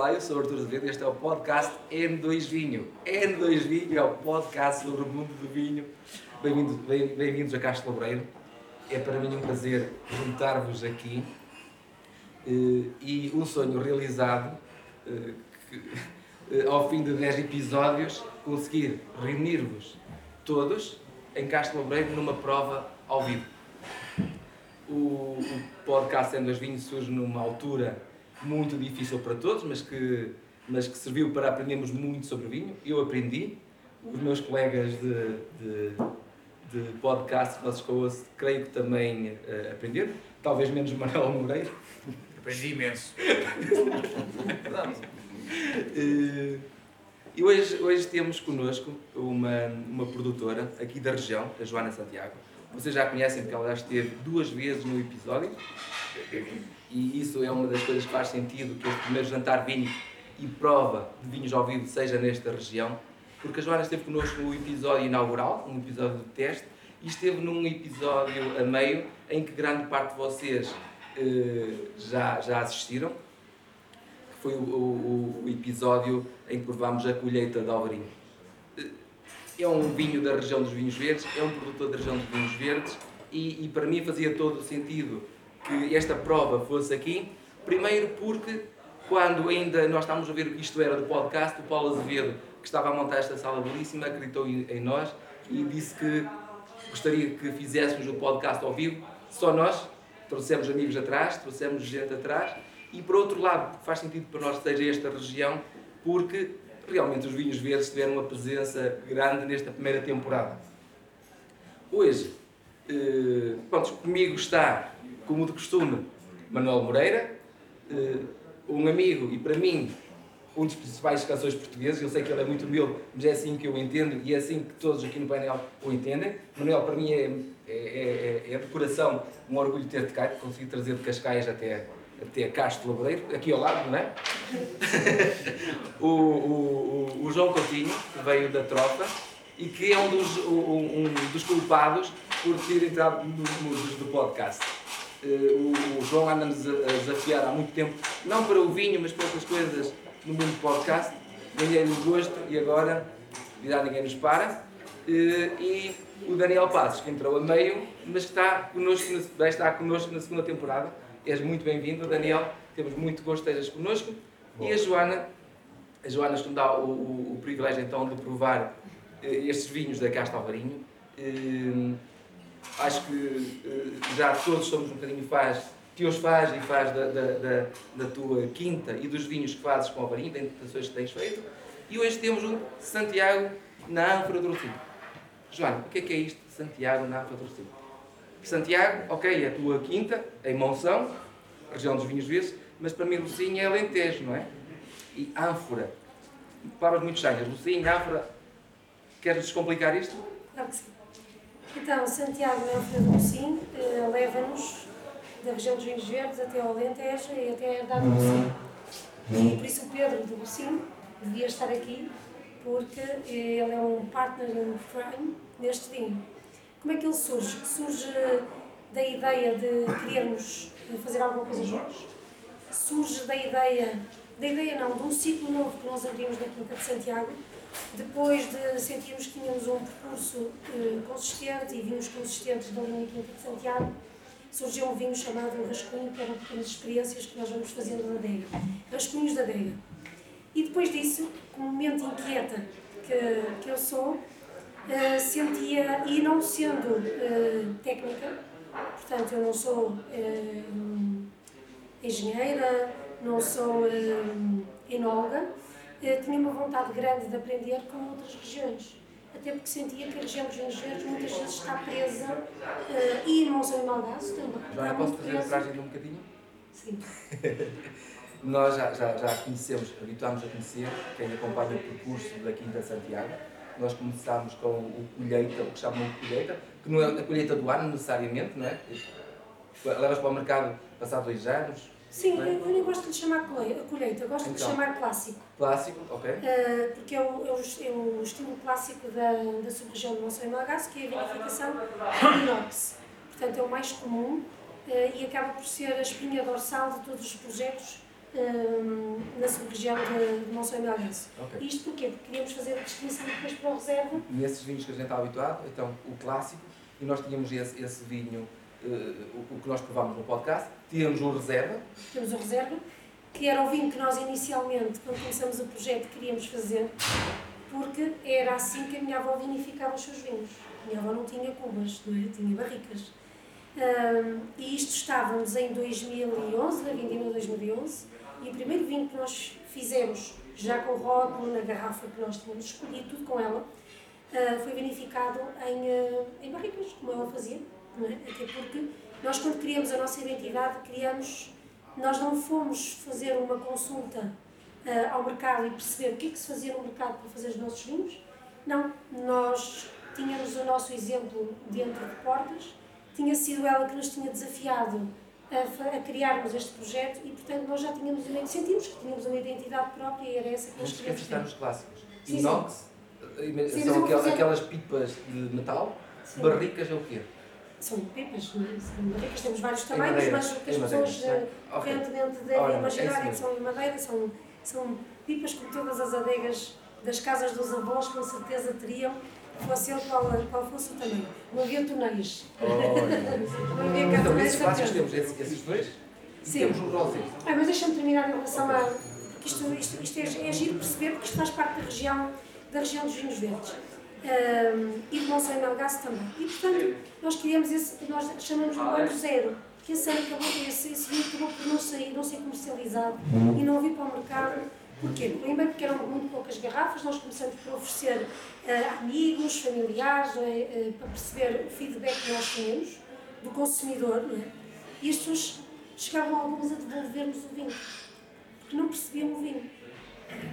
Olá, eu sou o Artur Azevedo e este é o podcast N2 Vinho. N2 Vinho é o podcast sobre o mundo do vinho. Bem-vindos bem, bem a Castro Labreiro. É para mim um prazer juntar-vos aqui eh, e um sonho realizado eh, que, eh, ao fim de 10 episódios conseguir reunir-vos todos em Castro Labreiro numa prova ao vivo. O, o podcast N2 Vinho surge numa altura muito difícil para todos, mas que, mas que serviu para aprendermos muito sobre vinho. Eu aprendi, os meus colegas de, de, de podcast, nossos co creio que também uh, aprenderam, talvez menos Manuel Moreira. Aprendi imenso. uh, e hoje, hoje temos connosco uma, uma produtora aqui da região, a Joana Santiago. Vocês já conhecem porque ela já esteve duas vezes no episódio e isso é uma das coisas que faz sentido que este primeiro jantar vinho e prova de vinhos ao vivo seja nesta região, porque a Joana esteve connosco no episódio inaugural, um episódio de teste, e esteve num episódio a meio em que grande parte de vocês eh, já, já assistiram, que foi o, o, o, episódio em que provámos a colheita de Alvarinho. Eh, é um vinho da região dos vinhos verdes, é um produtor da região dos vinhos verdes, e, e para mim fazia todo o sentido que esta prova fosse aqui. Primeiro porque quando ainda nós estávamos a ver o que isto era do podcast, o Paulo Azevedo, que estava a montar esta sala belíssima, acreditou em nós e disse que gostaria que fizéssemos o podcast ao vivo, só nós, trouxemos amigos atrás, trouxemos gente atrás, e por outro lado, faz sentido para nós que seja esta região, porque realmente os vinhos verdes tiveram uma presença grande nesta primeira temporada. Hoje, eh, pronto, comigo está como de costume, Manuel Moreira, eh, um amigo e para mim um dos principais canções portugueses. Eu sei que ele é muito humilde, mas é assim que eu entendo e é assim que todos aqui no painel o entendem. Manuel, para mim, é, é, é, é de coração um orgulho ter-te cá, conseguir trazer de Cascais até, até Castro Laboreiro, aqui ao lado, não é? o, o, o, João Coutinho, que veio da tropa e que é um dos, um, um dos culpados por ter entrado nos do podcast. Uh, o, João anda-nos a, desafiar há muito tempo, não para o vinho, mas para outras coisas no mundo do podcast. Ganhei-lhe o gosto e agora, já ninguém nos para. Uh, e o Daniel Passos, que entrou a meio, mas que está connosco, vai estar connosco na segunda temporada. És muito bem-vindo, Daniel. Temos muito gosto que estejas connosco. Bom. E a Joana, a Joana nos dá o, o, o, privilégio então de provar uh, estes vinhos da Casta Alvarinho acho que uh, já todos somos um bocadinho faz, que os faz e faz da, da, da, da, tua quinta e dos vinhos que fazes com a varinha, das interpretações que tens feito. E hoje temos um Santiago na ânfora do Rocinho. Joana, o que é que é isto de Santiago na ânfora do Rocinho? Santiago, ok, é a tua quinta, em Monção, região dos vinhos verdes, mas para mim Rocinho é Alentejo, não é? E ânfora, palavras muito estranhas, Rocinho, ânfora, queres descomplicar isto? Claro que sim. Então, Santiago Alfredo Mocim eh, leva-nos da região dos Vinhos Verdes até ao Alentejo e até a herdade do Mocim. E por isso o Pedro do Mocim devia estar aqui, porque ele é um partner in crime neste vinho. Como é que ele surge? Surge da ideia de querermos fazer alguma coisa juntos? Surge da ideia, da ideia não, de um ciclo novo que nós abrimos na Quinta de Santiago, depois de sentirmos que tínhamos um percurso eh, consistente e vinhos consistentes da linha Quinta de Santiago, surgiu um vinho chamado Rascunho, que eram pequenas experiências que nós vamos fazendo na adega. Rascunhos da adega. E depois disso, como mente inquieta que, que eu sou, eh, sentia, e não sendo eh, técnica, portanto eu não sou eh, engenheira, não sou eh, enóloga, eh, tinha uma vontade grande de aprender com outras regiões. Até porque sentia que a região dos Verdes muitas vezes está presa, uh, e não sou em Malgaço também. Joana, posso fazer a tragem de um bocadinho? Sim. Nós já, já, já conhecemos, habituámos a conhecer, quem acompanha o percurso da Quinta Santiago. Nós começámos com o colheita, o que chamam de colheita, que não é a colheita do ano necessariamente, não é? Levas para o mercado passar dois anos, Sim, é? eu nem gosto de lhe chamar colheita, eu gosto então, de lhe chamar clássico. Clássico, ok. Uh, porque é o, é, o, é o estilo clássico da, da sub-região do Monção e Malgaço, que é a vinificação do inox. Portanto, é o mais comum uh, e acaba por ser a espinha dorsal de todos os projetos hum, na sub-região de, de Monção e Melgaço. Ok. Isto porquê? Porque queríamos fazer a distinção depois para o reserva. Nesses vinhos que a gente está habituado, então o clássico, e nós tínhamos esse, esse vinho, o, o que nós provámos no podcast, tínhamos o reserva, Temos o reserva, que era o vinho que nós inicialmente, quando começamos o projeto, queríamos fazer, porque era assim que a minha avó vinificava os seus vinhos. A minha avó não tinha cubas, não é? tinha barricas. Hum, e isto estávamos em 2011, na vindima de 2011, e o primeiro vinho que nós fizemos, já com o rótulo na garrafa que nós tínhamos escolhido, tudo com ela, ah, foi vinificado em, ah, em barricas, como ela fazia, não é? Até porque nós, quando criamos a nossa identidade, criamos nós não fomos fazer uma consulta ah, ao mercado e perceber o que é que se fazia no mercado para fazer os nossos vinhos. Não, nós tínhamos o nosso exemplo dentro de portas, tinha sido ela que nos tinha desafiado a, a criarmos este projeto e, portanto, nós já tínhamos sentimos que tínhamos uma identidade própria e era essa que nós queríamos ter. nos clássicos. Sim, sim. Inox, eh, Sim, são eu vou aquel- fazer- aquelas pipas de metal, Sim. barricas é o quê? São pipas, não é? Barricas, temos vários tamanhos, mas o que as em madeira, pessoas não é? eh, Ok. Recentemente Ora, devem é imaginar isso que são em madeira, são, são pipas como todas as adegas das casas dos avós com certeza teriam, fosse ele qual, qual fosse o tamanho. Não havia tonéis. Não havia cá Então, esses certeza. temos esses, esses dois e Sim. temos o rosé. Ah, mas deixa-me terminar em relação a. Porque isto, isto, isto é, é giro perceber, porque isto faz parte da região, da região dos vinhos verdes. Ahm, e de Monção e Melgaço também. E, portanto, nós queríamos esse, nós chamamos de ano zero, que esse ano acabou, esse, esse vinho acabou por não sair, não ser comercializado e não vir para o mercado. Porquê? Primeiro porque eram muito poucas garrafas, nós começamos por oferecer a amigos, familiares, é? Eh, para perceber o feedback que nós tínhamos do consumidor, não é? E as pessoas chegavam algumas a devolver-nos o vinho, porque não percebiam o vinho.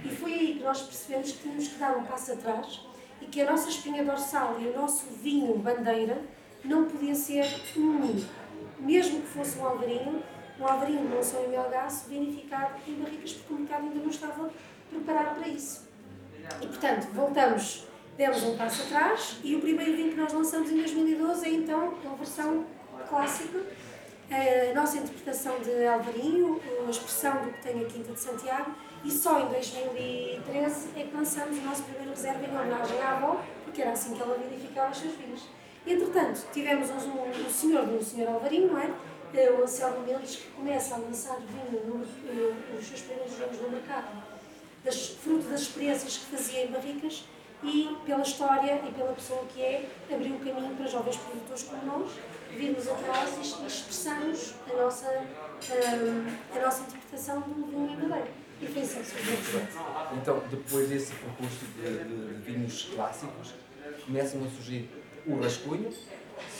E foi aí que nós percebemos que tínhamos que dar um passo atrás que a nossa espinha dorsal e o nosso vinho bandeira não podia ser um. Mesmo que fosse um alvarinho, um alvarinho de Monção e Melgaço vinificado em barricas, porque o mercado ainda não estava preparado para isso. E, portanto, voltamos, demos um passo atrás e o primeiro vinho que nós lançamos em 2012 é então a versão clássica, a nossa interpretação de Alvarinho, a expressão do que tem a Quinta de Santiago e só em 2013 é que lançamos o nosso primeiro reserva em homenagem à avó, porque era assim que ela verificava os seus vinhos. Entretanto, tivemos um, um, senhor um senhor Alvarinho, não é? Eh, O Anselmo Mendes, que começa a lançar vinho no, eh, os seus primeiros vinhos no mercado das, fruto das experiências que fazia em barricas e pela história e pela pessoa que é, abriu o caminho para jovens produtores como nós virmos atrás e expressarmos a nossa, hum, a nossa interpretação do vinho em madeira. E foi assim que surgiu o projeto. Então, depois desse percurso de, de- de vinhos clássicos, começam a surgir o rascunho,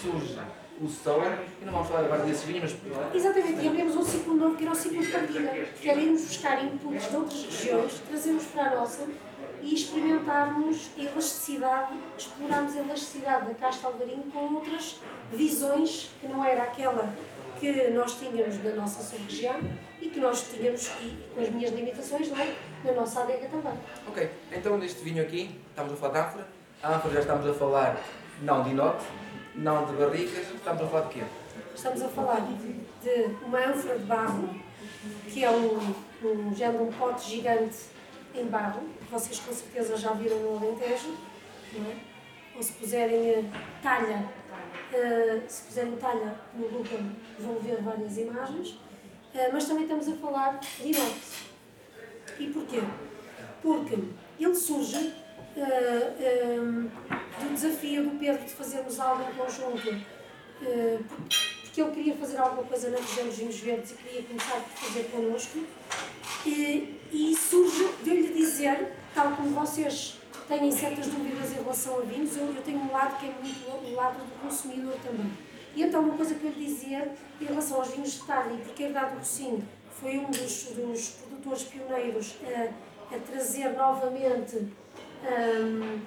surge o sour, e não vamos falar agora desses vinhos, mas Exatamente, e abrimos um ciclo novo que era o ciclo de partida, que era irmos buscar inputs de outras regiões, trazermos para a nossa e experimentarmos a elasticidade, explorarmos a elasticidade da casta alvarinho com outras visões que não era aquela que nós tínhamos da nossa sub-região e que nós tínhamos, e com as minhas limitações, não é? na nossa adega também. Ok, então neste vinho aqui, estamos a falar de ânfora. A ânfora já estamos a falar não de inox, não de barricas, estamos a falar de quê? Estamos a falar de uma ânfora de barro, que é um, um género, um pote gigante em barro, que vocês com certeza já viram no Alentejo, não é? Ou se puserem eh, talha, eh, se puserem talha no Google vão ver várias imagens, Eh, mas também estamos a falar de inox. E porquê? Porque ele surge eh, eh, do desafio do Pedro de fazermos algo em conjunto, porque ele queria fazer alguma coisa na região dos vinhos verdes e queria começar por fazer connosco. E, surge de lhe dizer, tal como vocês têm certas dúvidas em relação a vinhos, eu, eu tenho um lado que é muito o lado do consumidor também. E então uma coisa que eu lhe dizia em relação aos vinhos de talha, e porque a Herdade Rocinho foi um dos, dos produtores pioneiros a, a trazer novamente hum,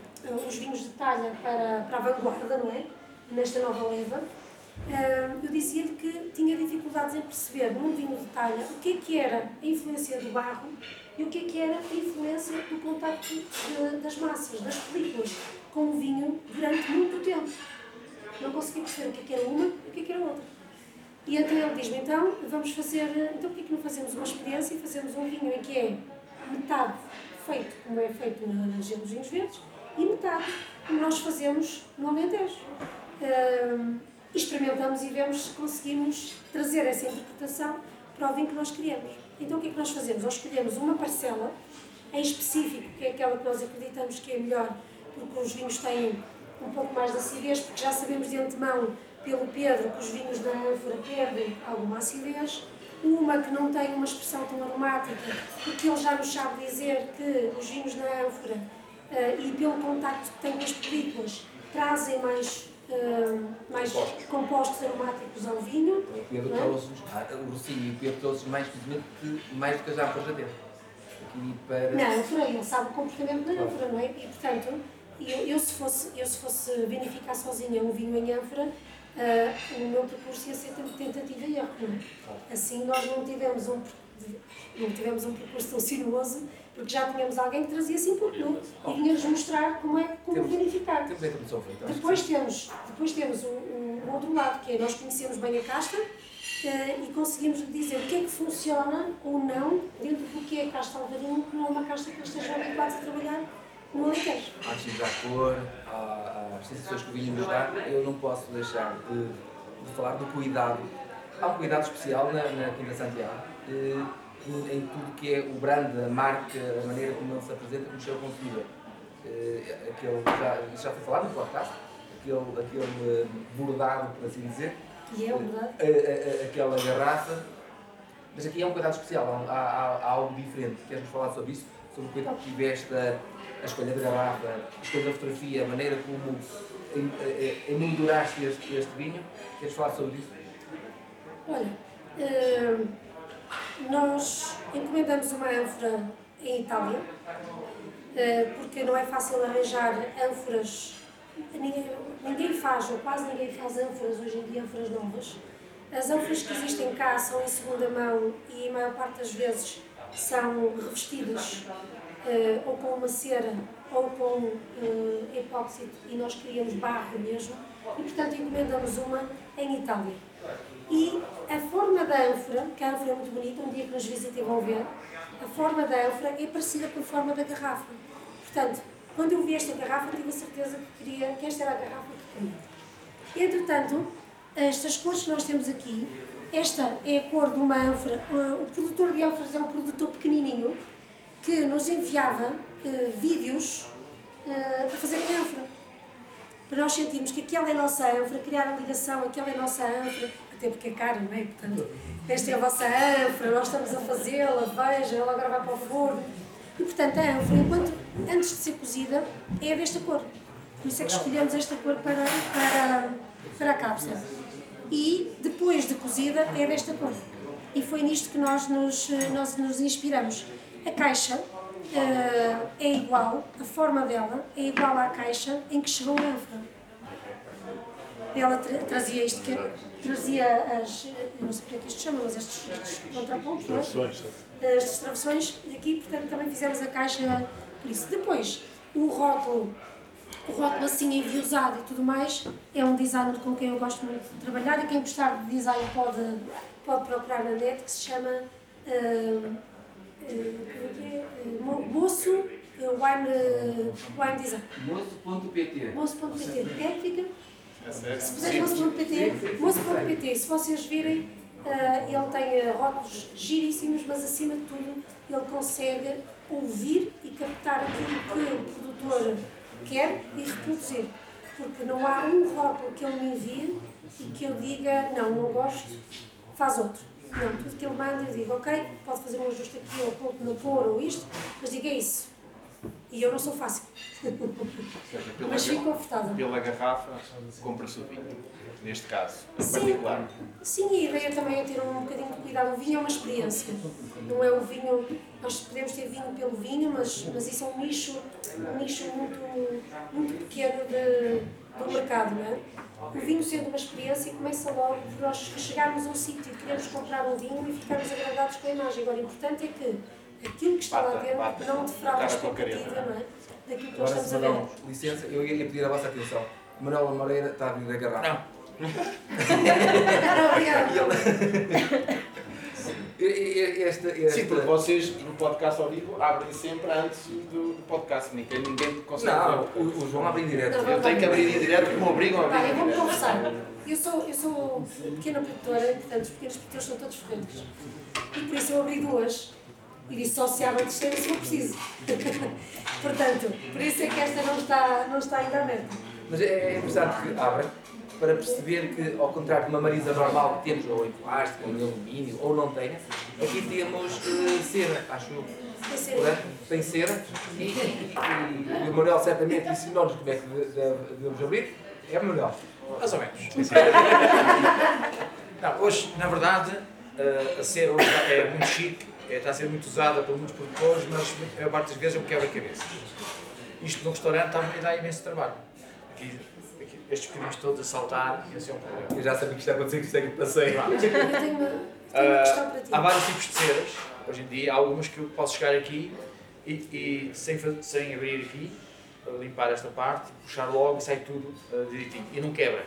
os vinhos de talha para, para a vanguarda, não é? Nesta nova leva. Hum, eu dizia-lhe que tinha dificuldades em perceber num vinho de talha o que é que era a influência do barro e o que é que era a influência do contacto das massas, das películas, com o vinho durante muito tempo. Não conseguia perceber o que é que era uma e o que é que era outra. E então ele diz-me, então vamos fazer, então porquê que não fazemos uma experiência e fazemos um vinho em que é metade feito como é feito na região dos vinhos verdes e metade como nós fazemos no Alentejo. Uh, experimentamos e vemos se conseguimos trazer essa interpretação para o vinho que nós queremos. Então o que é que nós fazemos? Nós escolhemos uma parcela em específico, que é aquela que nós acreditamos que é melhor, porque os vinhos têm um pouco mais de acidez, porque já sabemos de antemão pelo Pedro que os vinhos da ânfora perdem alguma acidez. Uma que não tem uma expressão tão aromática, porque ele já nos sabe dizer que os vinhos da ânfora, uh, e pelo contacto que têm com as películas, trazem mais Uh, mais compostos. compostos. aromáticos ao vinho. O Pedro é? trouxe-nos, ah, o Rocinho e o Pedro mais precisamente que mais do que ânforas já teve. Aqui para... Não, ânfora, ele sabe o comportamento da ânfora, não é? E portanto, eu, eu, se fosse, eu se fosse vinificar sozinha um vinho em ânfora, uh, o meu percurso ia ser tentativa e erro. É? Assim nós não tivemos um, não tivemos um percurso tão sinuoso, porque já tínhamos alguém que trazia assim por nu e vinha-nos mostrar como é como temos. Temos feita. Depois temos, depois temos o, o, outro lado, que é nós conhecemos bem a casta uh, e conseguimos dizer o que é que funciona ou não dentro do que é a casta alvarinho, que não é uma casta que esteja habituados a trabalhar no Alentejo. Antes dar cor, às sensações que o vinho nos dá, eu não posso deixar de, de falar do cuidado. Há um cuidado especial na, na Quinta Santiago, eh, em tudo que é o brand, a marca, a maneira como ele se apresenta no seu consumidor. Eh, aquele, já, já foi falado no podcast, aquele, aquele bordado, por assim dizer. Que é o bordado? Aquela garrafa. Mas aqui é um cuidado especial, há, há, há algo diferente. Queres-nos falar sobre isso? Sobre o cuidado que tiveste a a escolha da garrafa, a escolha da fotografia, a maneira como emolduraste este, este vinho. Queres falar sobre isso? Olha, nós encomendamos uma ânfora em Itália, uh, porque não é fácil arranjar ânforas. Ninguém, ninguém faz, ou quase ninguém faz ânforas hoje em dia, ânforas novas. As ânforas que existem cá são em segunda mão e a maior parte das vezes são revestidas uh, ou com uma cera ou com uh, epóxito e nós queríamos barro mesmo e portanto encomendamos uma em Itália. E a forma da ânfora, que a ânfora é muito bonita, um dia que nos visitem vão ver, a forma da ânfora é parecida com a forma da garrafa. Portanto, quando eu vi esta garrafa, tive a certeza que queria que esta era a garrafa que queria. Entretanto, estas cores que nós temos aqui, esta é a cor de uma ânfora. O produtor de ânforas é um produtor pequenininho, que nos enviava uh, vídeos uh, para fazer ânfora. Para nós sentirmos que aquela é a nossa ânfora, criar a ligação, aquela é a nossa ânfora, até porque é cara, não é? Portanto, esta é a vossa ânfora, nós estamos a fazê-la, vejam, ela agora vai para o forno. E portanto, a ânfora, enquanto, antes de ser cozida, é desta cor. Por isso é que escolhemos esta cor para, para, para a cápsula. E depois de cozida, é desta cor. E foi nisto que nós nos, nós nos inspiramos. A caixa uh, é igual, a forma dela é igual à caixa em que chegou a ânfora. Ela tra trazia isto, que trazia as, não sei porque é que isto chama, mas estes, estes contrapontos, não é? Estas travessões, aqui, portanto, também fizemos a caixa por isso. Depois, o rótulo, o rótulo assim enviosado e tudo mais, é um designer com quem eu gosto muito de trabalhar e quem gostar de design pode, pode procurar na net, que se chama uh, moço wine, wine design. Moço.pt. Moço.pt. É que fica? Se puser moço.pt, moço.pt, se vocês virem, uh, ele tem rótulos giríssimos, mas acima de tudo ele consegue ouvir e captar aquilo que o produtor quer e reproduzir. Porque não há um rótulo que ele me envie e que eu diga, não, não gosto, faz outro. Não, tudo que ele manda eu digo, ok, pode fazer um ajuste aqui ou ponto no pôr ou isto, mas diga isso. E eu não sou fácil. Seja, mas fico confortável. Pela garrafa, compra-se o vinho, neste caso, em sim, particular. Sim, a ideia também é ter um bocadinho de cuidado. O vinho é uma experiência. Não é o vinho. Nós podemos ter vinho pelo vinho, mas, mas isso é um nicho, um nicho muito, muito pequeno de, do mercado, não é? O vinho sendo uma experiência começa logo por nós chegarmos a um sítio e queremos comprar um vinho e ficarmos agradados com a imagem. Agora, o importante é que aquilo que está lá dentro não defraude a expectativa, não é? Daquilo que nós estamos a ver. licença, eu ia pedir a vossa atenção. Manuela Moreira está a abrir a garrafa. Não. Obrigada. Esta, esta... Sim, porque vocês no podcast ao vivo abrem sempre antes do, do podcast. Ninguém, ninguém consegue Não, ver. o, o João abre em direto. Não, Eu tenho que abrir em direto porque me obrigam a Tá, abrir eu em vou-me direto. confessar. Eu sou, eu sou pequena produtora, portanto, os pequenos produtores são todos ferrentos. E por isso eu abri duas. E disse só se abre a terceira se eu preciso. portanto, por isso é que esta não está, não está ainda aberta. Mas é, é interessante que abra para perceber que, ao contrário de uma marisa normal que temos ou em plástico, ou em alumínio, ou não tenha, aqui temos eh, cera, acho eu. Vai ser Correto? Tem cera e, e- e- e o Manuel certamente ensinou-nos como é que de- de- devemos abrir. É Manuel. Mais ou menos. Não, hoje, na verdade, eh, a cera hoje é muito chique, é, está a ser muito usada por muitos produtores, mas a maior parte das vezes é um quebra-cabeças. Isto num restaurante a dar imenso trabalho. Aqui, estes pequeninos todos a saltar, esse é um problema. Eu já sabia que isto ia acontecer, que isto é que passei. Eu tenho uma, tenho uma Ah, questão para ti. há vários tipos de ceras, hoje em dia, há algumas que eu posso chegar aqui e, e sem, sem abrir aqui, limpar esta parte, puxar logo e sai tudo ah, direitinho. E não quebra.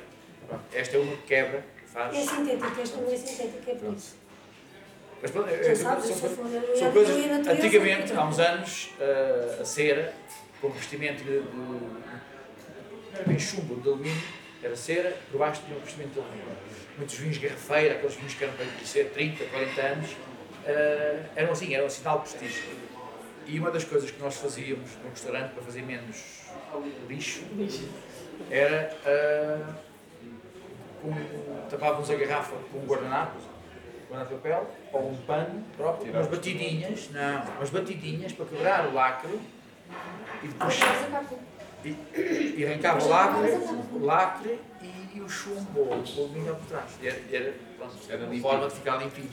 Pronto, Esta é uma que quebra, faz. É sintética, esta não é sintética, é por isso. Mas pronto, é- sabes, são, coisas. Antigamente, eu- há uns anos, ah, a cera, com revestimento de, de. Era bem chumbo de alumínio, era cera, por baixo tinha um revestimento de alumínio. Muitos vinhos garrafeira, aqueles vinhos que eram para conhecer 30, 40 anos, ah, eram assim, eram um sinal de prestígio. E uma das coisas que nós fazíamos no restaurante para fazer menos lixo era. ah, com- tapávamos a garrafa com um guardanapo, guardanapo de papel, ou um pano próprio, umas batidinhas, não, umas batidinhas para quebrar o lacre e depois Mas a capa. E, e arrancava o lacre, o lacre e, e o chumbo, o alumínio por trás. Era, era, pronto, era uma forma de ficar limpinho.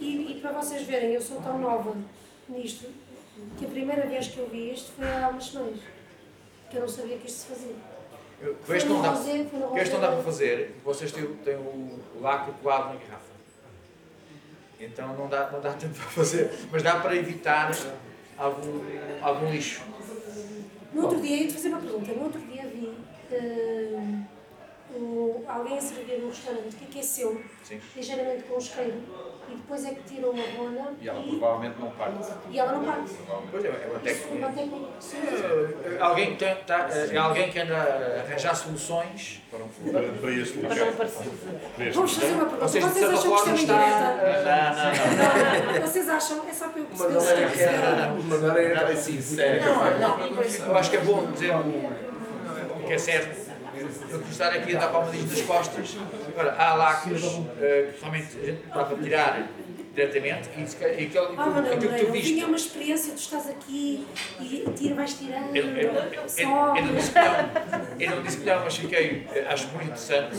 E, e para vocês verem, eu sou tão nova nisto que a primeira vez que eu vi isto foi há umas semanas. Que eu não sabia que isto se fazia. Eu- Com este não dá, com este não dá para fazer, vocês têm, o- têm o lacre colado na garrafa. Então não dá, não dá tanto para fazer, mas dá para evitar algum, algum lixo. No outro dia, ia-te fazer uma pergunta. No outro dia vi eh, o- alguém a servir num restaurante que aqueceu Sim. ligeiramente com um isqueiro e depois é que tiram a rona E ela provavelmente não parte. e ela não parte. Pois é, é uma técnica. é uma técnica. Sim. Eh, Alguém, tem, tá, eh, é alguém que anda a arranjar soluções. Para um para, para este Para não lugar. Vamos fazer uma pergunta. Vocês, Vocês acham que isto é uma indireta? está. Não, não. Vocês acham? É só para eu perceber se era é que era. O Manuel era Nada assim, sincero. Eu acho que é bom dizer o que é certo. Eu que estar aqui a dar palmadinhos nas costas. Agora, há lacres que realmente a gente dá para tirar diretamente e, e aquele, Ah, Manuel aquilo que tu eu tinha viste. uma experiência, tu estás aqui e tira, vais tirando, Eu, eu, eu, só. eu não disse que não, eu não disse que não, mas fiquei, eh, acho muito interessante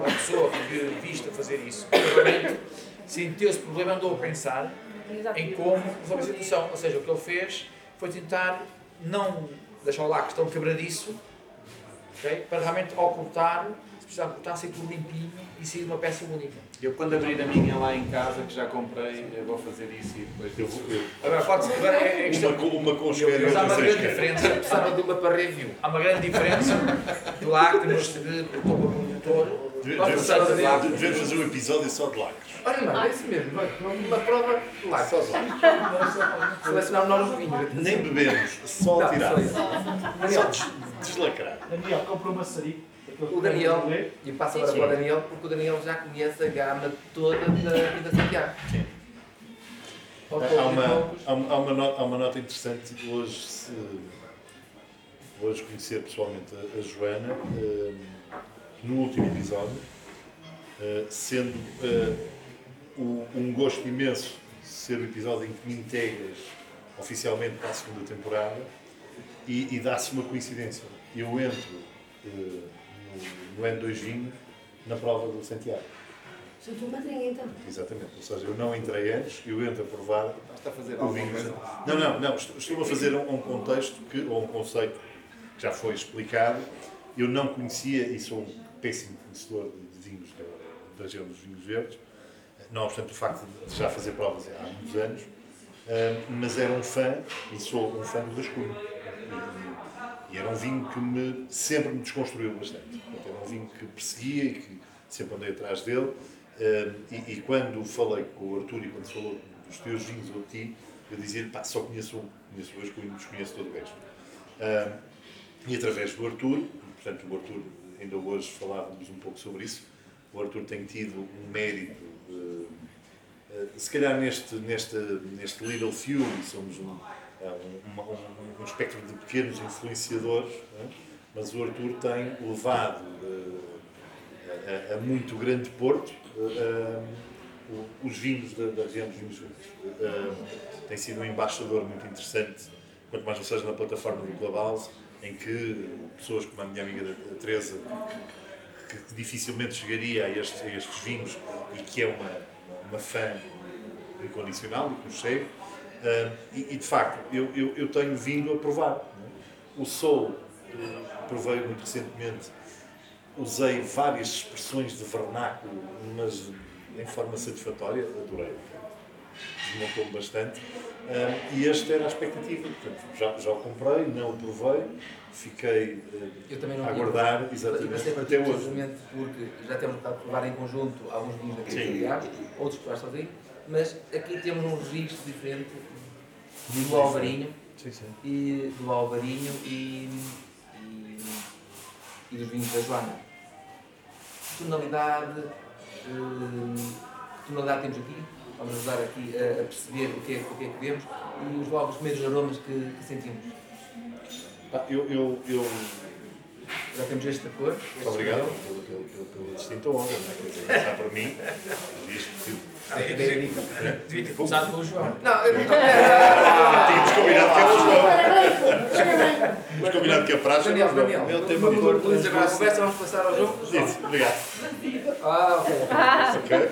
a pessoa que viste a fazer isso. Realmente sentiu esse problema, andou a pensar em como resolver a situação. Ou seja, o que ele fez foi tentar não deixar o lacre tão quebradiço, ok? para realmente ao cortar, se precisar cortar, ser tudo limpinho e sair uma peça bonita. Eu quando abrir a minha lá em casa, que já comprei, eu vou fazer isso e depois Eu vou- eu- Agora, pode agora é, é questão. Uma, com- uma Mas há uma grande diferença. Precisava de uma para review. Há uma grande diferença do lacre de para produtor. Devemos, fazer um episódio só de lacres. Olha, mano, é isso mesmo. vai, Uma prova lá. Só de lacres. Selecionar nós os vinhos. Nem bebemos, só tirar. só Só Daniel, compra uma maçarico. o Daniel, e passo agora para o Daniel, porque o Daniel já conhece a gama toda da Vida Santiago. Sim. Há uma, há uma, há uma nota, há uma nota interessante. Hoje, se, hoje conhecer pessoalmente a, a Joana, eh, no último episódio, eh, sendo eh, o- um gosto imenso ser o episódio em que me integras oficialmente para a segunda temporada e, e dá-se uma coincidência. Eu entro eh, no, no N2 Vinho na prova do Santiago. Sou tua madrinha então. Exatamente. Ou seja, eu não entrei antes, eu entro a provar Está a fazer o vinho. Não, não, não. Estou estou a fazer um, um contexto que, ou um conceito que já foi explicado. Eu não conhecia e sou um péssimo conhecedor de vinhos da, da região dos vinhos verdes, não obstante o facto de já fazer provas há muitos anos, ah, mas era um fã e sou um fã do Rascunho. E, era um vinho que me, sempre me desconstruiu bastante. Portanto, era um vinho que perseguia e que sempre andei atrás dele. Eh, e, e quando falei com o Arthur e quando falou dos teus vinhos ou de ti, eu dizia-lhe, pá, só conheço um, conheço dois, conheço todo o resto. Eh, e através do Arthur, portanto, o Arthur, ainda hoje falávamos um pouco sobre isso, o Arthur tem tido um mérito, uh, uh, se calhar neste, neste, neste Little Few, somos um, um, um, um espectro de pequenos influenciadores, é? mas o Arthur tem levado uh, a, a, muito grande Porto os vinhos da, da região dos vinhos tem sido um embaixador muito interessante, quanto mais não seja na plataforma do Clubhouse, em que pessoas como a minha amiga Teresa, que, que, dificilmente chegaria a estes, a estes, vinhos e que é uma, uma fã incondicional que nos segue, uh, e, e, de facto eu, eu, eu, tenho vindo a provar. É? O Soul, uh, provei muito recentemente, usei várias expressões de vernáculo, mas em forma satisfatória, adorei. Desmontou-me bastante. E esta era a expectativa. Portanto, já, já o comprei, não o provei, fiquei uh, a aguardar exatamente até hoje. Porque já temos estado a provar em conjunto alguns vinhos aqui familiares, outros que vais sozinho, mas aqui temos um registro diferente do Alvarinho, sim, sim. E, do Alvarinho e, e, e dos vinhos da Joana. Tonalidade, uh, que tonalidade temos aqui? vamos ajudar aqui a, a perceber o que, é, o que é que vemos e os logo os primeiros aromas que, que sentimos. eu, eu, eu... Já temos esta cor. Muito obrigado pelo, pelo, pelo, pelo distinto honra, não é? Quer dizer, está para mim, isto ah, Devia ter começado com o João. Não, eu não. Tínhamos combinado que era o João. Tínhamos combinado que a praxe Daniel, Daniel. Ele tem uma cor. Depois agora a conversa, vamos passar ao João. Isso, obrigado. Ah, ok. Ok.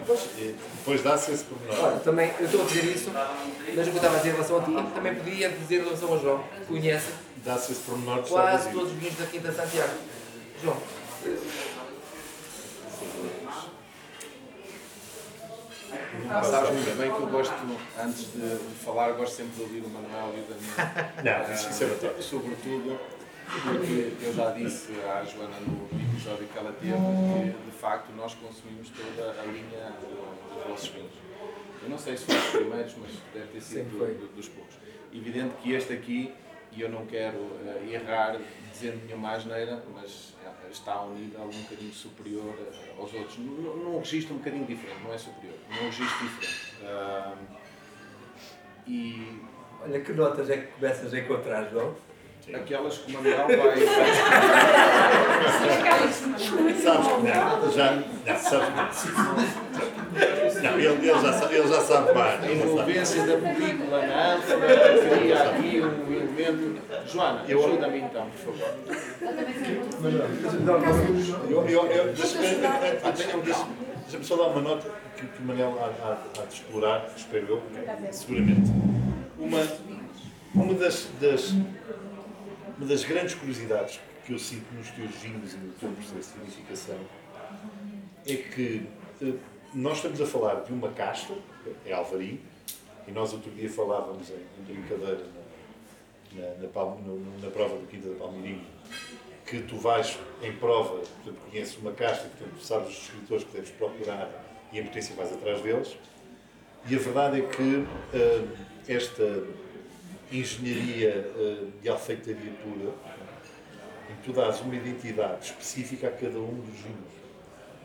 Depois, depois dá-se esse pormenor. Olha, também, eu estou a dizer isso, mas o que eu estava a dizer em relação a ti, também podia dizer em relação ao João, que conhece dá-se esse pormenor quase todos os vinhos da Quinta Santiago. João. Ah, sabes muito bem que eu gosto, antes de, falar, gosto sempre de ouvir o Manuel e o Daniel. Não, isso é uh, Sobretudo porque eu já disse à Joana no episódio que ela teve que de facto nós consumimos toda a linha dos vossos vinhos. Eu não sei se foi os primeiros, mas deve ter sido do, do, dos poucos. Evidente que este aqui, e eu não quero uh, errar dizendo nenhuma asneira, mas uh, está a um nível um bocadinho superior uh, aos outros. Num, registro um bocadinho diferente, não é superior, num registro diferente. e... Olha que notas é que começas a encontrar, João? Aquelas que o Manuel vai. sabes que não, já. Sabes Não, ele, ele, já, ele já sabe mais. A envolvência da película na ânfora cria aqui um elemento. Joana, ajuda-me então, por favor. Eu, eu, eu, Deixa-me só dar uma nota que, que o Manel há, há, há de explorar, espero eu, seguramente. Uma, uma das, das uma das grandes curiosidades que eu sinto nos teus vinhos e no teu processo de vinificação é que eh, nós estamos a falar de uma casta, é Alvarinho, e nós outro dia falávamos em, brincadeira na, na, na, na, prova do Quinta da Palmeirinho, que tu vais em prova, portanto, conheces uma casta, portanto, sabes os escritores que deves procurar e em potência vais atrás deles. E a verdade é que uh, esta engenharia uh, de alfeitaria pura, em que tu dás uma identidade específica a cada um dos vinhos.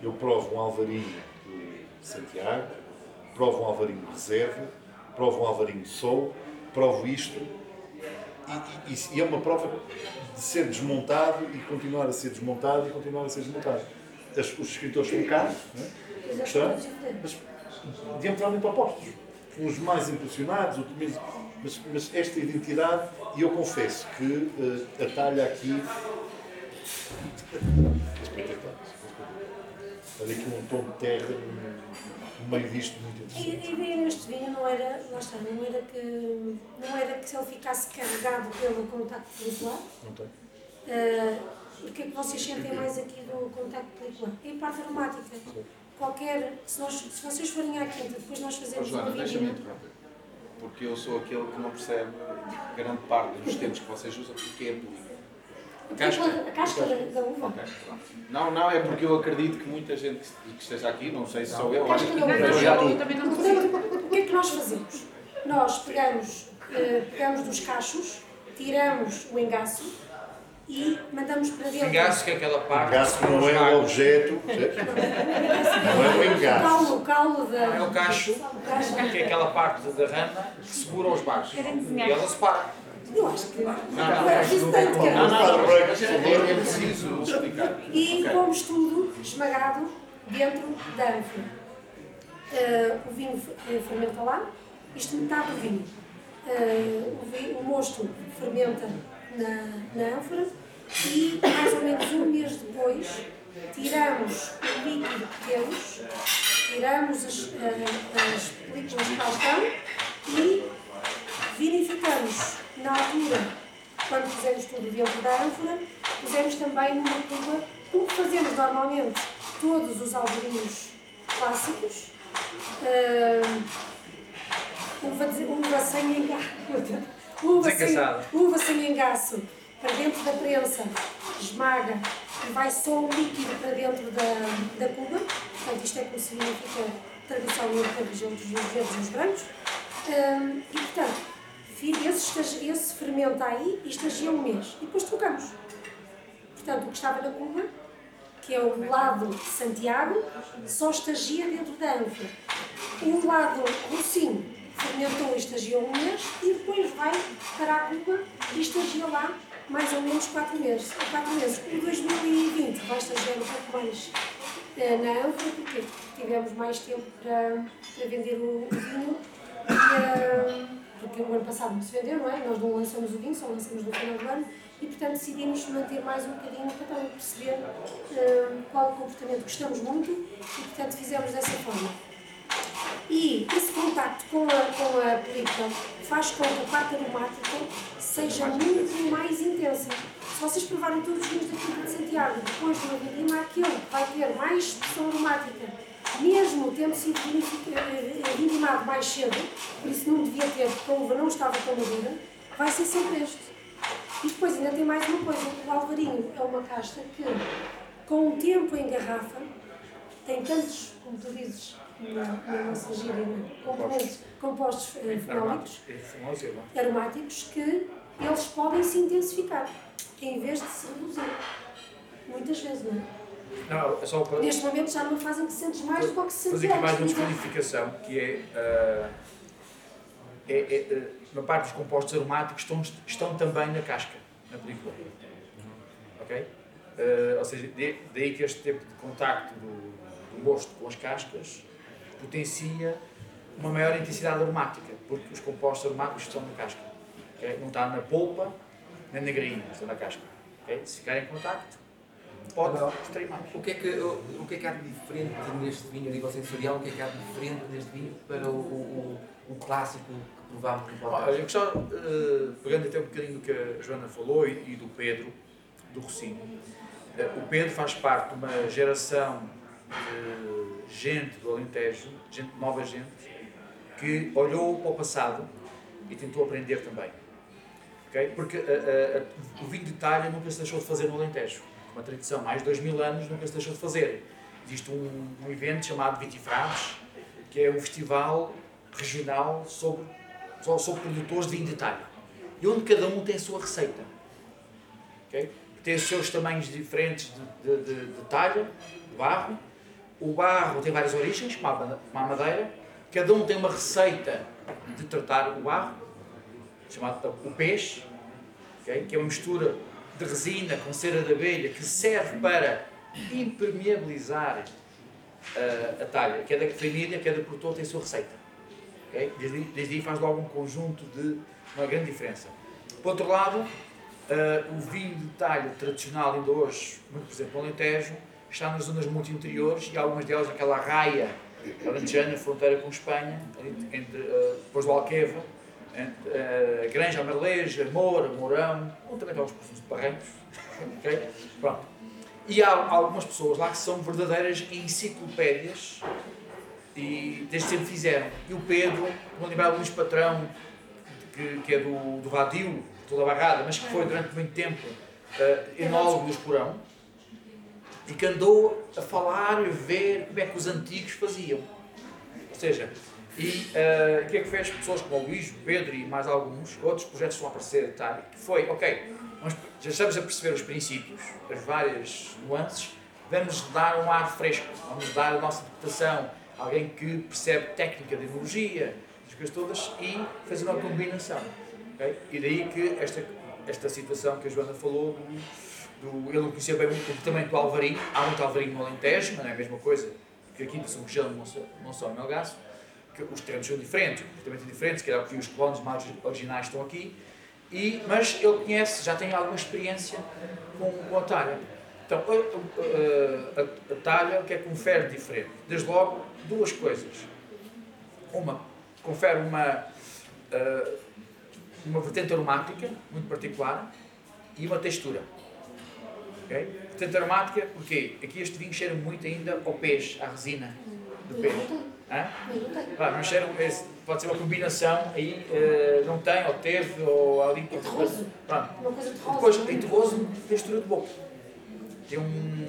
Eu provo um alvarinho Santiago, provo um alvarinho de reserva, provo um alvarinho de sol, provo isto, e, e, e, é uma prova de ser desmontado e continuar a ser desmontado e continuar a ser desmontado. As, os escritores são caros, é? estão, mas diametralmente opostos. Uns mais impulsionados, outros menos mas, mas esta identidade, e eu confesso que uh, a talha aqui. Olha aqui um tom de terra no meio disto muito interessante. E a ideia neste vinho não era, lá está, não era que, não era que se ele ficasse carregado pelo contacto tem. Uh, o que é que vocês sentem mais aqui do contacto pelicular? É a parte aromática. Qualquer, se, nós, se vocês forem à quinta, depois nós fazemos Joana, uma deixa-me interromper porque eu sou aquele que não percebe grande parte dos termos que vocês usam porque é político. Casca. A casca da, uva. Não, não, é porque eu acredito que muita gente que esteja aqui, não sei se sou eu, Casca da uva. não o que é que nós fazemos? Nós pegamos, eh, pegamos dos cachos, tiramos o engaço e mandamos para dentro. Engaço que é aquela O parte. gasto que não os é o magos- objeto? Não é o O engaço. o calo da. É o cacho, o cacho. que é aquela parte da rama que segura os bagos. E ela se para. Eu acho que. Não, não, é que Não, é, é preciso explicar. E Ok. pomos tudo esmagado dentro da ânfora. Eh, o vinho eh, fermenta lá, isto metade do vinho. Eh, o, vinho- o mosto fermenta na, na ânfora e mais ou menos um mês depois tiramos o líquido que temos, tiramos as, eh, as películas que lá estão e vinificamos na altura, quando pusemos tudo dentro da ânfora, pusemos também numa cuba, como fazemos normalmente. Todos os alvarinhos clássicos, ah, uva, de- uva sem engaço, uva sem, uva sem engaço para dentro da prensa, esmaga e vai só o líquido para dentro da, da cuba, portanto isto é como significa tradicionalmente a região dos verdes e os brancos, Hum, e portanto, esse, estagi- esse fermenta aí e estagia um mês. E depois trocamos. Portanto, o que estava na Cuba, que é o lado de Santiago, só estagia dentro da ânfora. O lado Rocinho fermentou e estagiou um mês e depois vai para a Cuba e estagia lá mais ou menos quatro meses. Quatro meses. O 2020 vai estagiar um pouco mais eh, na ânfora, porque tivemos mais tempo para, para vender o, o vinho. E, eh, porque o ano passado não se vendeu, não é? Nós não lançamos o vinho, só lançamos no final do ano e, portanto, decidimos manter mais um bocadinho para também perceber eh, qual o comportamento. Gostamos muito e, portanto, fizemos dessa forma. E esse contacto com a, com a película faz com que a parte aromática seja muito mais intensa. Se vocês provarem todos os vinhos daqui de Santiago, depois de uma vindima, aquele que vai ter mais expressão aromática, mesmo tendo sido vindimado mais cedo, por isso não devia ter, porque a uva não estava tão madura, vai ser sempre este. E depois ainda tem mais uma coisa, o alvarinho é uma casta que, com o tempo em garrafa, tem tantos, como tu dizes, na, nossa gíria, né? componentes, compostos eh, fenólicos, É famoso, é bom. aromáticos, que eles podem se intensificar, em vez de se reduzir. Muitas vezes, não é? Não, é só para Neste momento já não fazem que sentes mais do que o que se sente fazer aqui mais uma descodificação, que é, ah, é, é, ah, uma parte dos compostos aromáticos estão, estão também na casca, na película. Ok? Ah, ou seja, de- daí que este tipo de contacto do, do mosto com as cascas potencia uma maior intensidade aromática, porque os compostos aromáticos estão na casca. ok? Não está na polpa nem na grainha, estão na casca. ok? Se ficar em contacto, pode extrair mais. O que, é que, o, o que é que há de diferente neste vinho a nível sensorial? O que é que há de diferente neste vinho para o, o, o, o clássico que provámos no Olha, podcast? eu gostava, eh, pegando até um bocadinho do que a Joana falou e, e do Pedro, do Rocinho. Eh, o Pedro faz parte de uma geração de gente do Alentejo, gente, nova gente, que olhou para o passado e tentou aprender também. Ok? Porque eh, o vinho de talha nunca se deixou de fazer no Alentejo. Uma tradição, mais de dois mil anos nunca se deixou de fazer. Existe um, um evento chamado Vitifraves, que é um festival regional sobre sobre produtores de vinho de talho. E onde cada um tem a sua receita. ok? Tem os seus tamanhos diferentes de, de, de, de talha, de barro. O barro tem várias origens, como a, como a madeira. Cada um tem uma receita de tratar o barro, chamado o peixe, ok? que é uma mistura de resina com cera de abelha que serve para impermeabilizar ah, a talha. Cada família, cada produtor tem a sua receita. Ok? Desde, desde aí faz logo um conjunto de uma grande diferença. Por outro lado, eh, o vinho de talho tradicional ainda hoje, por exemplo, no Alentejo, está nas zonas muito interiores e algumas delas naquela raia alentejana, fronteira com Espanha, entre, eh, depois do Alqueva, eh, Granja, Marleja, Moura, Mourão, onde também estão os produtos de Barrancos. ok? Pronto. E há algumas pessoas lá que são verdadeiras enciclopédias e desde sempre fizeram. E o Pedro, o Luís Patrão, que, que é do, do Radio, toda a barrada, mas que foi durante muito tempo uh, enólogo do Esporão e que andou a falar a ver como é que os antigos faziam. Ou seja, e uh, o que é que fez pessoas como o Luís, o Pedro e mais alguns, outros projetos estão a aparecer, tá? que foi, ok, nós já estamos a perceber os princípios, as várias nuances, vamos dar um ar fresco, vamos dar a nossa interpretação, alguém que percebe técnica de as coisas todas, e fazer uma combinação. Okay? E daí que esta, esta situação que a Joana falou, do, ele não conhecia bem muito o comportamento do Alvarinho, há muito Alvarinho no Alentejo, mas não é a mesma coisa que aqui em São Cristóvão, não só, não só Melgaço, que os terrenos são diferentes, o comportamento é diferente, se calhar porque os colonos mais originais estão aqui, e, mas ele conhece, já tem alguma experiência com, com a talha. Então, a, a, a, a talha, o que é que confere diferente? Desde logo, duas coisas. Uma, confere uma, uh, uma vertente aromática muito particular e uma textura. Okay? Vertente aromática, porque aqui este vinho cheira muito ainda ao peixe, à resina do peixe. Hã? mas cheira, pode ser uma combinação aí, uh, não tem, ou teve, ou ali. É terroso. Pronto. Uma coisa terrosa. Depois, em terroso, textura de boca. Tem um,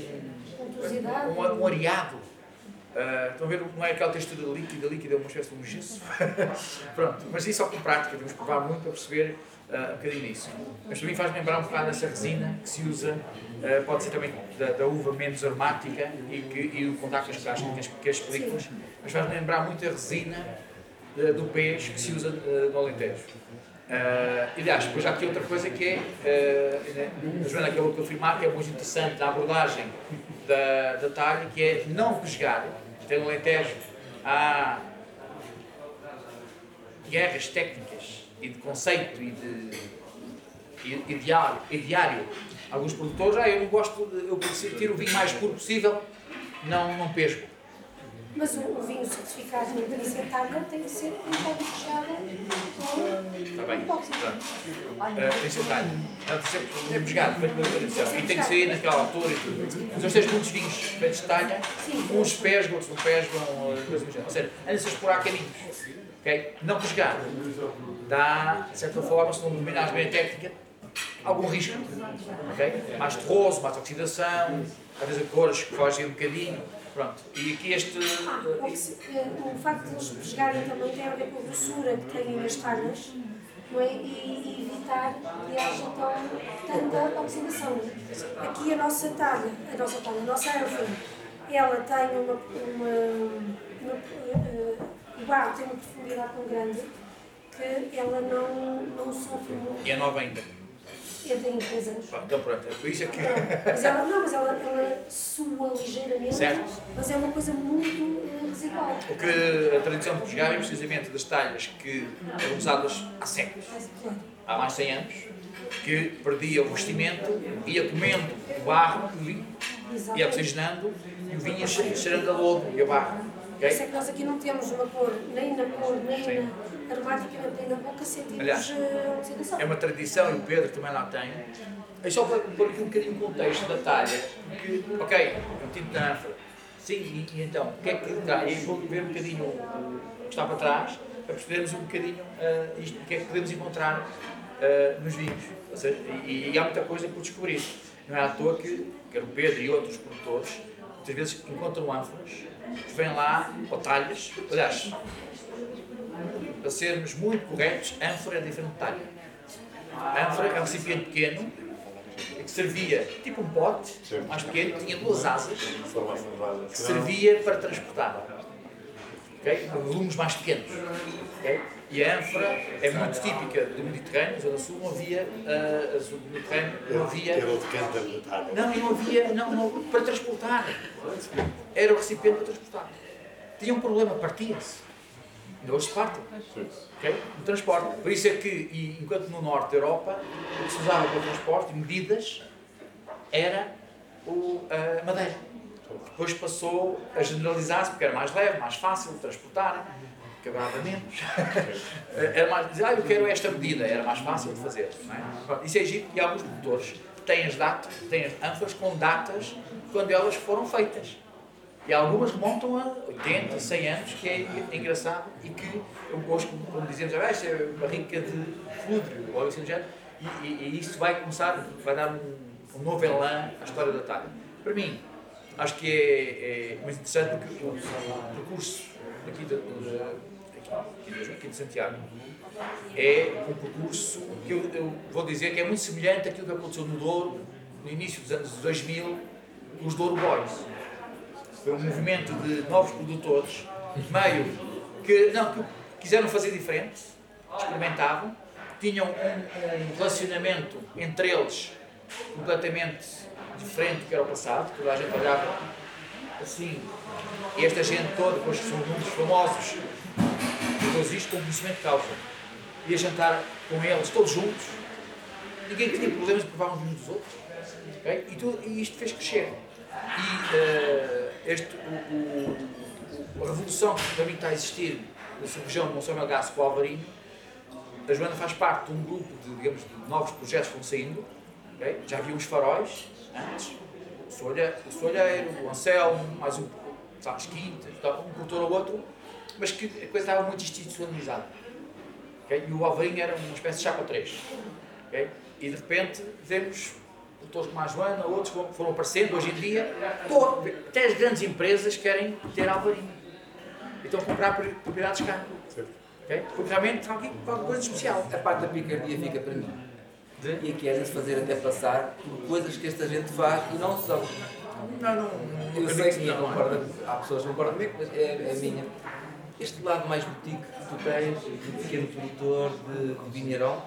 um, um areado. Uh, estão a ver, não é aquela textura líquida, líquida, é uma espécie de um gesso. Pronto, mas isso só com prática, temos que provar muito para perceber uh, um bocadinho nisso. Mas também faz lembrar um bocado dessa resina que se usa, uh, pode ser também da, da, uva menos aromática e, que, e o contacto que as, que as películas, mas faz lembrar muito a resina do peixe que se usa no Alentejo. Uh, aliás, depois já aqui outra coisa que é, uh, a Joana acabou de confirmar, que é muito interessante na abordagem da, da talha, que é não vesgar. Tem no Alentejo há guerras técnicas e de conceito e de e, e diário, e diário. Alguns produtores, ah, eu não gosto, de, eu preciso ter o vinho mais puro possível, não, não pesco. Mas o, o vinho certificado no Delícia Talha tem que ser um pouco fechado com Está bem, pronto. Uh, feito pela tradição. E tem que ser naquela altura e tudo. Mas nós temos muitos vinhos feitos de talha, uns pesgam, outros não pesgam, coisas do género. Ou seja, anda-se a explorar caminhos. Okay? Não pescar. Dá, de certa forma, se não dominares bem a técnica, algum risco. Okay? Mais terroso, mais oxidação, às vezes cores que fogem um bocadinho. Pronto. E aqui este. Ah, o, o facto de eles pescarem também tem a ver com a grossura que têm nas talhas é? e, evitar que haja tão, tanta oxidação. Aqui a nossa talha, a nossa talha, a nossa árvore, ela tem uma. uma, uma uh, o barro tem uma profundidade tão grande que ela não, não sofre muito. E é nova ainda. Eu tenho 3 anos. Então pronto, é por isso é que. Mas ela, não, mas ela, ela sua ligeiramente, certo. mas é uma coisa muito residual. O que a tradição de Portugal é precisamente das talhas que eram usadas há séculos, há mais de 100 anos, que perdia o vestimento, ia comendo o barro, ia oxigenando e o vinho cheirando a lodo e a barro. Okay? Isso é que nós aqui não temos uma cor, nem na cor, nem Sim. na aromática, nem na boca, sentimos Aliás, eh, oxidação. É uma tradição, e o Pedro também lá tem. É só para pôr aqui um bocadinho o contexto da talha. Que, ok, é um tipo de ânfora. Sim, e, e, então, o que é que traz? E vou ver um bocadinho o que está para trás, para percebermos um bocadinho uh, isto, o que é que podemos encontrar uh, nos vinhos. Ou seja, e, e, há muita coisa por descobrir. Não é à toa que, quer o Pedro e outros produtores, muitas vezes encontram ânforas vêm lá, talhas, aliás, para sermos muito corretos, ânfora é diferente de talha. ânfora é um recipiente pequeno que servia, tipo um pote, mais pequeno, tinha duas asas, que servia para transportar. Okay? Volumes mais pequenos. Okay? E a ânfora é muito típica do Mediterrâneo, Zona Sul, não havia, uh, do Mediterrâneo, não havia... Era o Não, não havia, não, não, para transportar. Era o recipiente para transportar. Tinha um problema, partia-se. Ainda hoje se partem. Okay? No transporte. Por isso é que, e, enquanto no norte da Europa, o que se usava para o transporte, medidas, era o, a madeira. Depois passou a generalizar-se, porque era mais leve, mais fácil de transportar quebrava menos. era mais, dizer, ah, eu quero esta medida, era mais fácil de fazer. É? Isso é giro e alguns produtores têm as datas, têm as ânforas com datas quando elas foram feitas. E algumas remontam a 80, 100 anos, que é engraçado e que gosto, como dizemos, ah, é barrica de flúdrio, ou assim do género, e, e, e, isso vai começar, vai dar um um novo elan à história da talha. Para mim, acho que é, é muito interessante porque o, o percurso aqui de, de, aqui, aqui de Santiago é um percurso que eu, eu, vou dizer que é muito semelhante àquilo que aconteceu no Douro no início dos anos 2000 com os Douro Boys. Foi um movimento de novos produtores, meio que, não, que quiseram fazer diferente, experimentavam, tinham um, um relacionamento entre eles completamente diferente do que era o passado, toda a gente olhava assim, e esta gente toda, depois são muitos famosos, depois isto com conhecimento de causa, ia jantar com eles, todos juntos, ninguém tinha problemas de provar uns dos outros, okay? e, tudo, e isto fez crescer. E uh, este, o, o, a revolução que mim está a existir na região de Monsanto Melgaço com o a Joana faz parte de um grupo de, digamos, de novos projetos que vão saindo, okay? já havia uns faróis antes, o Solha, o Solheiro, o Anselmo, mais um, sabe, Quintas, um produtor ou outro, mas que a coisa estava muito institucionalizada. Okay? E o Alvarinho era uma espécie de chapa 3. Okay? E de repente vemos produtores como a Joana, outros que foram aparecendo hoje em dia, todo, até as grandes empresas querem ter Alvarinho. E estão a comprar propriedades cá. Okay? Porque realmente está aqui qualquer coisa especial. A parte da picardia fica para mim. De? E querem-se fazer até passar por coisas que esta gente faz e não são. Não, não. Eu sei que não, concorda, há pessoas que concordam comigo, mas é, é a minha. Este lado mais boutique que tu tens, de pequeno produtor de, de vinheirão,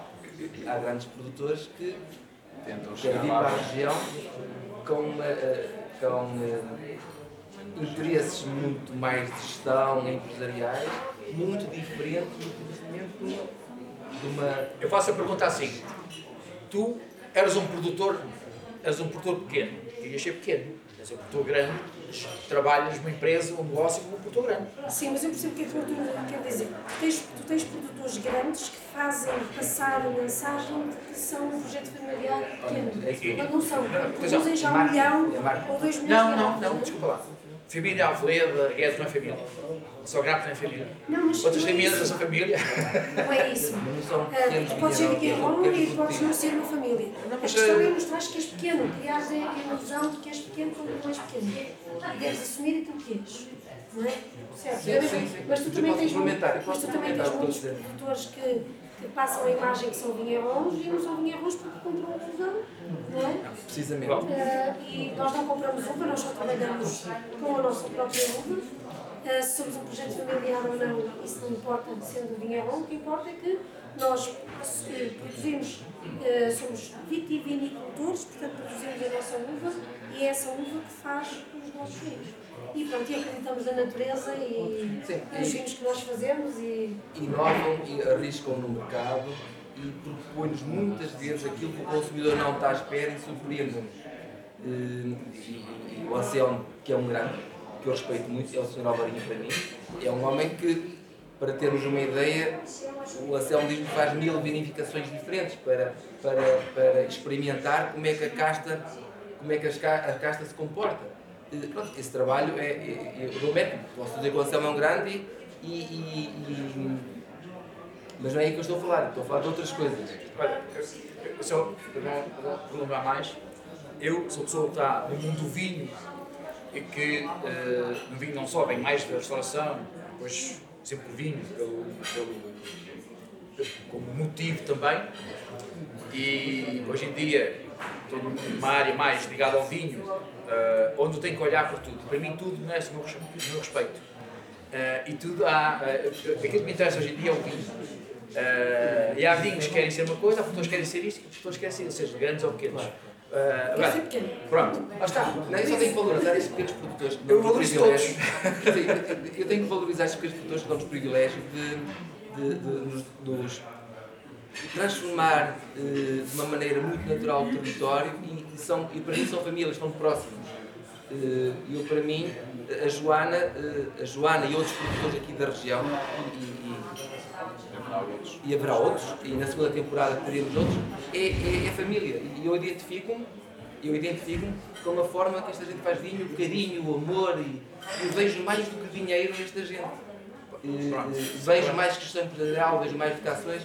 há grandes produtores que Tentam vir para a região com, uh, com uh, interesses muito mais de gestão empresariais, muito diferentes do conhecimento de uma. Eu faço a pergunta assim: tu eras um produtor, eras um produtor pequeno, querias ser pequeno, és um produtor grande, trabalhas numa empresa, um negócio como um produtor grande. Sim, mas eu percebo o que é que tu quer dizer. Tu tens, tu tens produtores grandes que fazem passar a mensagem de que são um projeto familiar pequeno. Mas não são. Produzem já um milhão ou dois milhões Não, não, não, desculpa lá. Família Alveleda, Guedes não é família. Só Grapo não é família. Não, mas Outras não é famílias isso. são família. Não é isso. Não tu podes ser pequeno são e podes não ser uma família. A mas, questão eh, é mostrar que és pequeno, criares a ilusão de que és pequeno quando não és pequeno. E deves assumir aquilo que és. Não é? Certo. Sim, sim, sim. Mas tu também tens, muitos a produtores que, que passam a imagem que são vinheirons e não são vinheirons porque compram uva, não é? Precisamente. Ah, e nós não compramos uva, nós só trabalhamos com a nossa própria uva. Ah, se somos um projeto familiar ou não, isso não importa, sendo vinheron, o que importa é que nós eh, produzimos, eh, somos vitivinicultores, portanto produzimos a nossa uva e é essa uva que faz os nossos vinhos. E pronto, e acreditamos na natureza e Sim, nos vinhos que nós fazemos e inovam e arriscam no mercado e propõem-nos muitas vezes aquilo que o consumidor não está à espera e surpreendem-nos. Eh, e- e O Anselmo, que é um grande, que eu respeito muito, é o Sr. Alvarinho para mim, é um homem que, para termos uma ideia, o Anselmo diz-me que faz mil vinificações diferentes para, para, para experimentar como é que a casta, como é que a casta se comporta. Eh, Pronto, esse trabalho é, é, eu dou mérito, posso dizer que o Anselmo é um grande e, e- e- mas não é aí que eu estou a falar, estou a falar de outras coisas. Olha, eu, só, para não, mais, eu sou pessoa que está no mundo do vinho e que eh, no vinho não só vem mais da restauração, depois sempre o vinho pelo, pelo- como motivo também. E hoje em dia estou numa área mais ligada ao vinho, eh, onde eu tenho que olhar para tudo. Para mim tudo merece o meu respeito. Eh, e tudo há. eh, aquilo que me interessa hoje em dia é o vinho. Eh, e há vinhos que querem ser uma coisa, há produtores que querem ser isto, e produtores que querem ser, seja grandes ou pequenos. Quer agora, ser pequeno. pronto, lá está. Não, eu só tenho que valorizar estes pequenos produtores que Eu dão-nos valorizo privilégio. Sim, eu- tenho que valorizar estes pequenos produtores que dão-nos o privilégio de, de, de nos transformar eh, de uma maneira muito natural o território e, e são, e para mim são famílias, estão próximos. Eh, eu, para mim, a Joana, eh, a Joana e outros produtores aqui da região, e, e- Haverá outros. e haverá outros, e na segunda temporada teremos outros, é, é, é família. E eu identifico-me eu identifico-me com a forma que esta gente faz vinho, o carinho, o amor, e eu vejo mais do que dinheiro nesta gente. Eh, vejo mais questão empresarial, vejo mais vocações,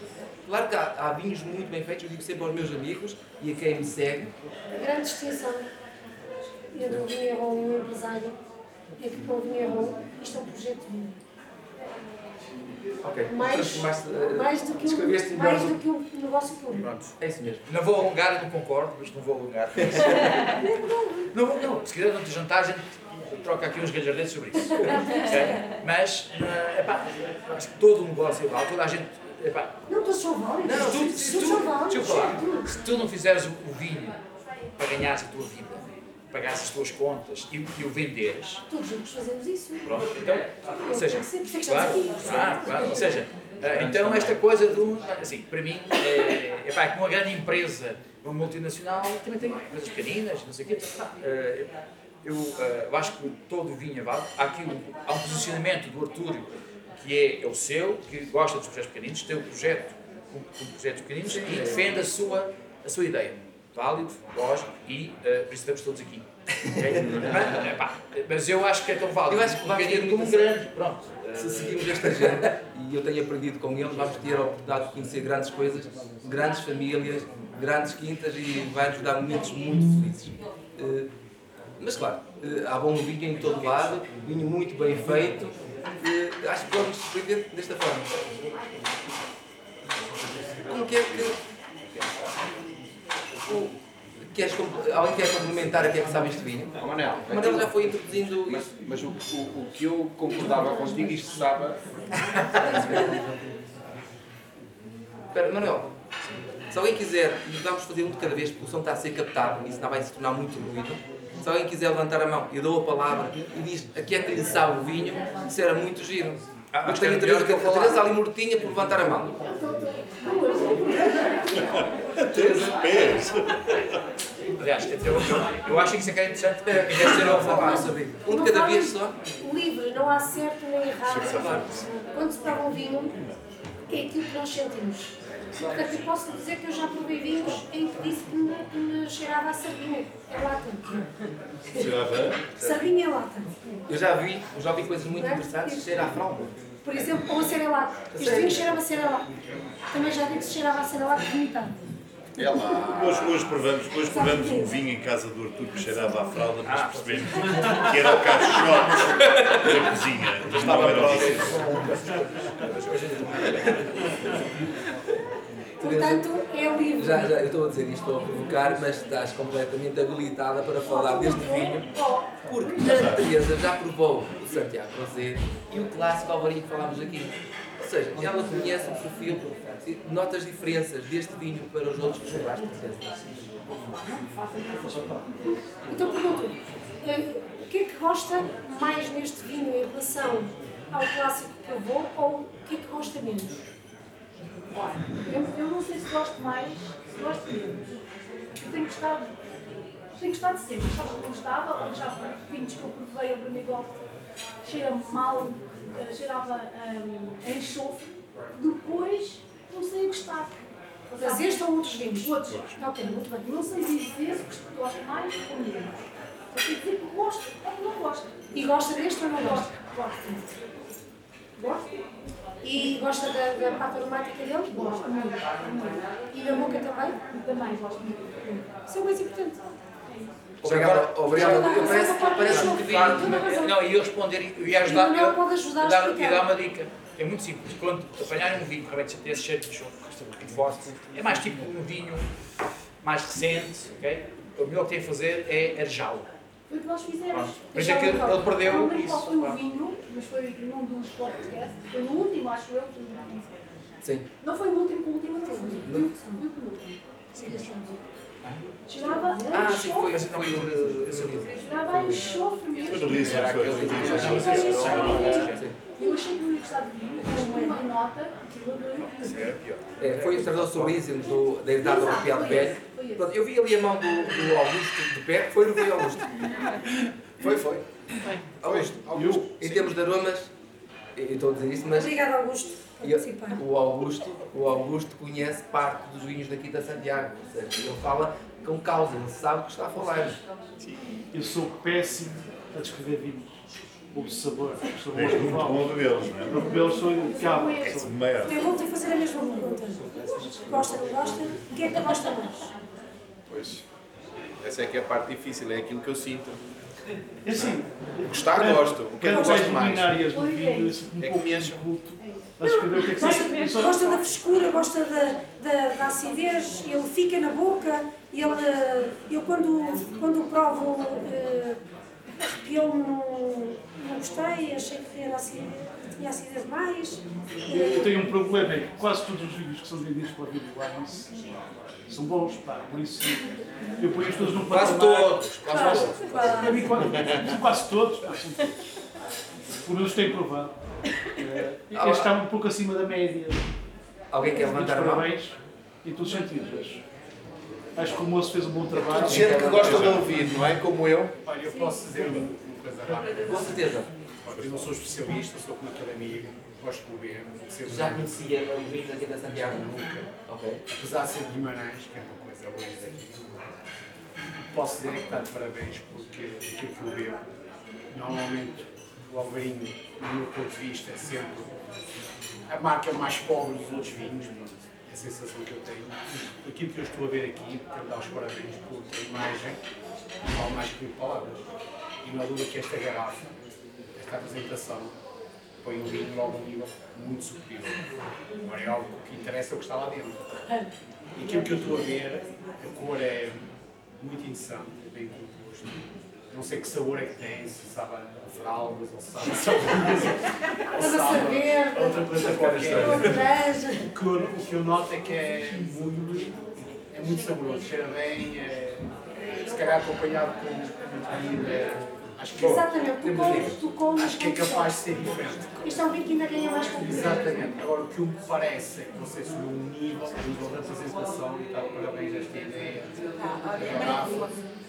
Claro que há, há vinhos muito bem feitos, eu digo sempre aos meus amigos e a quem me segue. A grande distinção entre o vinheron e o empresário é que para o vinheron isto é um projeto de vida. Ok, Mais- eh, Mais do que um, melhor mais do- que um negócio público. Pronto. É isso mesmo. Não vou alongar, eu não concordo, mas não vou alongar. não, vou- não, se quiser, durante o jantar, a gente troca aqui uns galhardetes sobre isso. ok? Mas, eh, epá, acho que todo o negócio é igual, toda a gente. Epá, Não, são válidos. não, se, se tu, válidos. deixa eu falar, se tu não fizeres o, o vinho para ganhares a tua vida, pagares as tuas contas e, e o venderes, Todos juntos fazemos isso. pronto, então, ou seja, é Claro, claro, claro. Ou seja, eh, então esta coisa do. Assim, para mim, é, epá, é que uma grande empresa, uma multinacional, também tem empresas pequeninas, não sei o quê. Eh, Eu, eh, eu acho que todo o vinho é válido. Há aqui um, há um posicionamento do Artúrio que é, é o seu, que gosta dos projetos pequeninos, tem um projeto com, com projetos pequeninos e defende a sua, a sua ideia. Válido, lógico, e uh, isso estamos todos aqui. mas, epá, mas eu acho que é tão válido. Eu acho que vamos ter como um grande. Pronto. eh, Se seguirmos esta agenda, e eu tenho aprendido com eles, vamos ter a oportunidade de conhecer grandes coisas, grandes famílias, grandes quintas e vai-nos dar momentos muito felizes. Eh, Mas claro, eh, há bom vinho em todo lado, vinho muito bem feito. Eh, Acho que vamos surpreender desta forma. Como que é que. o- Queres, alguém quer complementar a que é que sabe este vinho? Manel, O Mandela já foi introduzindo mas, isto. mas o, o, o que eu concordava contigo, isto sabe. Espera, Manuel, se alguém quiser, vamos fazer um de cada vez, porque o som está a ser captado e isso não vai se tornar muito ruído. Se alguém quiser levantar a mão, eu dou a palavra e diz a quem é que lhe sabe o vinho, isso era muito giro. Ah, Eu tenho a que Teresa, eu a Teresa ali mortinha por levantar a mão. Pés. Aliás, eu, eu, eu acho que isso é que é interessante, porque deve ser eu a falar. Saber. Um de cada vez só. Livre, não há certo nem errado. Quando se prova um vinho, é aquilo que nós sentimos. Portanto, eu posso dizer que eu já provei vinhos em que disse que me, que me cheirava a sardinha. É lata. Cheirava. Sardinha é lata. Eu já vi, eu já vi coisas muito interessantes, cheira a fralda. Por exemplo, ou a cerelac. Este vinho cheirava a cerelac. Também já vi que se cheirava a cerelac vomitado. É lá. Hoje, hoje, provamos, hoje provamos um vinho em casa do Artur que cheirava à fralda, mas percebemos que era o caixote da cozinha. Mas estava próximo. Portanto, é livre. Já, já, eu estou a dizer isto para provocar, mas estás completamente habilitada para falar deste vinho. Porque a Teresa já provou o Santiago Rosé e o clássico Alvarinho que falámos aqui. Ou seja, ela conhece o perfil, nota as diferenças deste vinho para os outros que provaste, Teresa. Então pergunto, eh, o que é que gosta mais neste vinho em relação ao clássico que provou ou o que é que gosta menos? Eu, eu não sei se gosto mais, se gosto menos. Eu tenho gostado, tenho gostado sempre. Gostava que não gostava, ou já vinhos que eu provei, eu para mim gosto, cheira mal, cheirava hum, a enxofre. Depois comecei a gostar. Mas este ou outros vinhos? Outros. Ok, muito bem. Não sei dizer se gosto mais ou menos. Só sei dizer que gosto ou não gosto. E gosta deste ou não gosta? Gosto. Gosto. Gosto. E gosta da, da parte aromática dele? Gosto muito. E da boca também? Também gosto muito. Isso é o mais importante. Obrigado, obrigado. Eu parece, parece vi. Claro, não, e eu responder e e ajudar. O Manuel eu- pode ajudar a dar, e dar uma dica. É muito simples. Quando apanharem um vinho que realmente tem esse cheiro de choco, de vodka, é mais tipo um vinho mais recente, ok? O melhor que tem a fazer é arejá-lo. Foi o que nós fizemos. Por isso é que ele ele Não perdeu isso. qual foi o vinho, mas foi num dos podcasts. Foi no último, acho eu. Sim. Não foi no último, com o último não foi. O. Cheirava Ah, a sim, foi. enxofre. Mas não foi. Cheirava a enxofre mesmo. Sim. Eu achei que não ia gostar de vinho, mas uma nota, que. É. É, foi o o do, da Idade Europeia de Velho. Pronto, eu vi ali a mão do, do Augusto de pé, foi ou não foi Augusto? Foi, foi. Augusto, Augusto, em termos de aromas, eu estou a dizer isso, mas Obrigada, Augusto, eu- o Augusto, o Augusto conhece parte dos vinhos daqui da Santiago, ou seja, ele fala com causa, ele sabe o que está a falar. Eu sou péssimo a descrever vinhos. O sabor. Sou És muito bom bebê-los, não A bebê-los sou impecável. é? Maior. Eu vou-te fazer a mesma pergunta. Gosta, não gosta? O que é que gosta mais? Pois, essa é que é a parte difícil, é aquilo que eu sinto. É assim, Gostar, gosto. O que eu cada gosto mais. do vinho, assim, um É que me o que é que Gosta, gosta da frescura, gosta da, da, da acidez, ele fica na boca, ele, eu quando, quando provo, eh, arrepiou-me, não, não gostei, achei que era acidez, tinha acidez demais. Eu tenho um problema, é que quase todos os vinhos que são vendidos pela Vida Wines são bons, pá, por isso eu ponho-os todos num Quase todos, quase todos. claro. Para mim, quase, quase todos, pá, são todos. Por menos tenho provado. Eh, Este está um pouco acima da média. Alguém quer levantar a mão? Parabéns em todos os sentidos. Acho, acho que o moço fez um bom trabalho. Gente que gosta de ouvir, não é? Como eu. Olha, eu posso dizer uma coisa rápida. Com certeza. Eu não sou especialista, sou como aquele amigo, gosto de beber, Já muito. conhecia o vinho aqui da Santiago? Nunca. Ok. Apesar de ser de Guimarães, que é uma coisa longe daqui, posso dizer que está de parabéns porque aquilo que eu bebo, normalmente o Alvarinho, do meu ponto de vista, é sempre a marca mais pobre dos outros vinhos, é a sensação que eu tenho. Aquilo que eu estou a ver aqui, quero dar os parabéns porque a imagem vale mais que mil palavras. E há dúvida que esta garrafa, esta apresentação, põe o vinho logo a um nível muito superior. Agora é algo que interessa é o que está lá dentro. E aquilo que eu estou a ver, a cor é muito interessante, é bem composto. Não sei que sabor é que tem, se sabe a fraldas ou se sabe a saboreza, ou A se sabe verde, outra coisa qualquer. a. O que, eu, o que eu noto é que é muito, é muito saboroso, cheira bem, é, se calhar acompanhado com muito comida, é, acho que, Exatamente, tu comes, tu comes. acho que é capaz de ser diferente. Isto é um vinho que ainda ganha mais competência. Exatamente. Agora, o que me parece é que você subiu um nível, um nível de apresentação e está parabéns a esta ideia. da.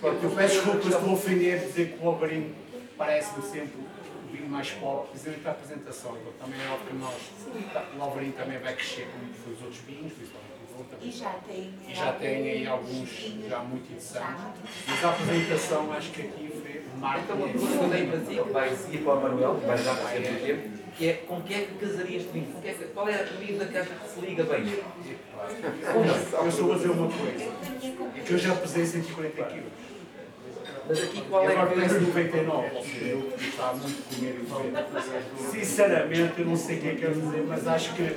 Pronto, eu peço desculpas, estou a ofender dizer que o Alvarinho parece-me sempre o vinho mais pop, precisamente a apresentação. Então, também é óbvio que nós, o Alvarinho também vai crescer como foi os outros vinhos, principalmente. E já tem. E já tem aí alguns já muito interessantes. Mas a apresentação acho que aqui Então, uma pergunta que eu tenho para si, que vai seguir para o Manuel, que vai já aparecer no tempo, que é com que é que casaria este vinho? É que- qual é a comida que acha que se liga bem? Eu estou a dizer uma coisa, é que eu já pesei 140 quilos. Mas aqui E qual é agora que peso 99, ou seja, eu estava muito a comer e. Sinceramente, eu não sei o que é que quero dizer, mas acho que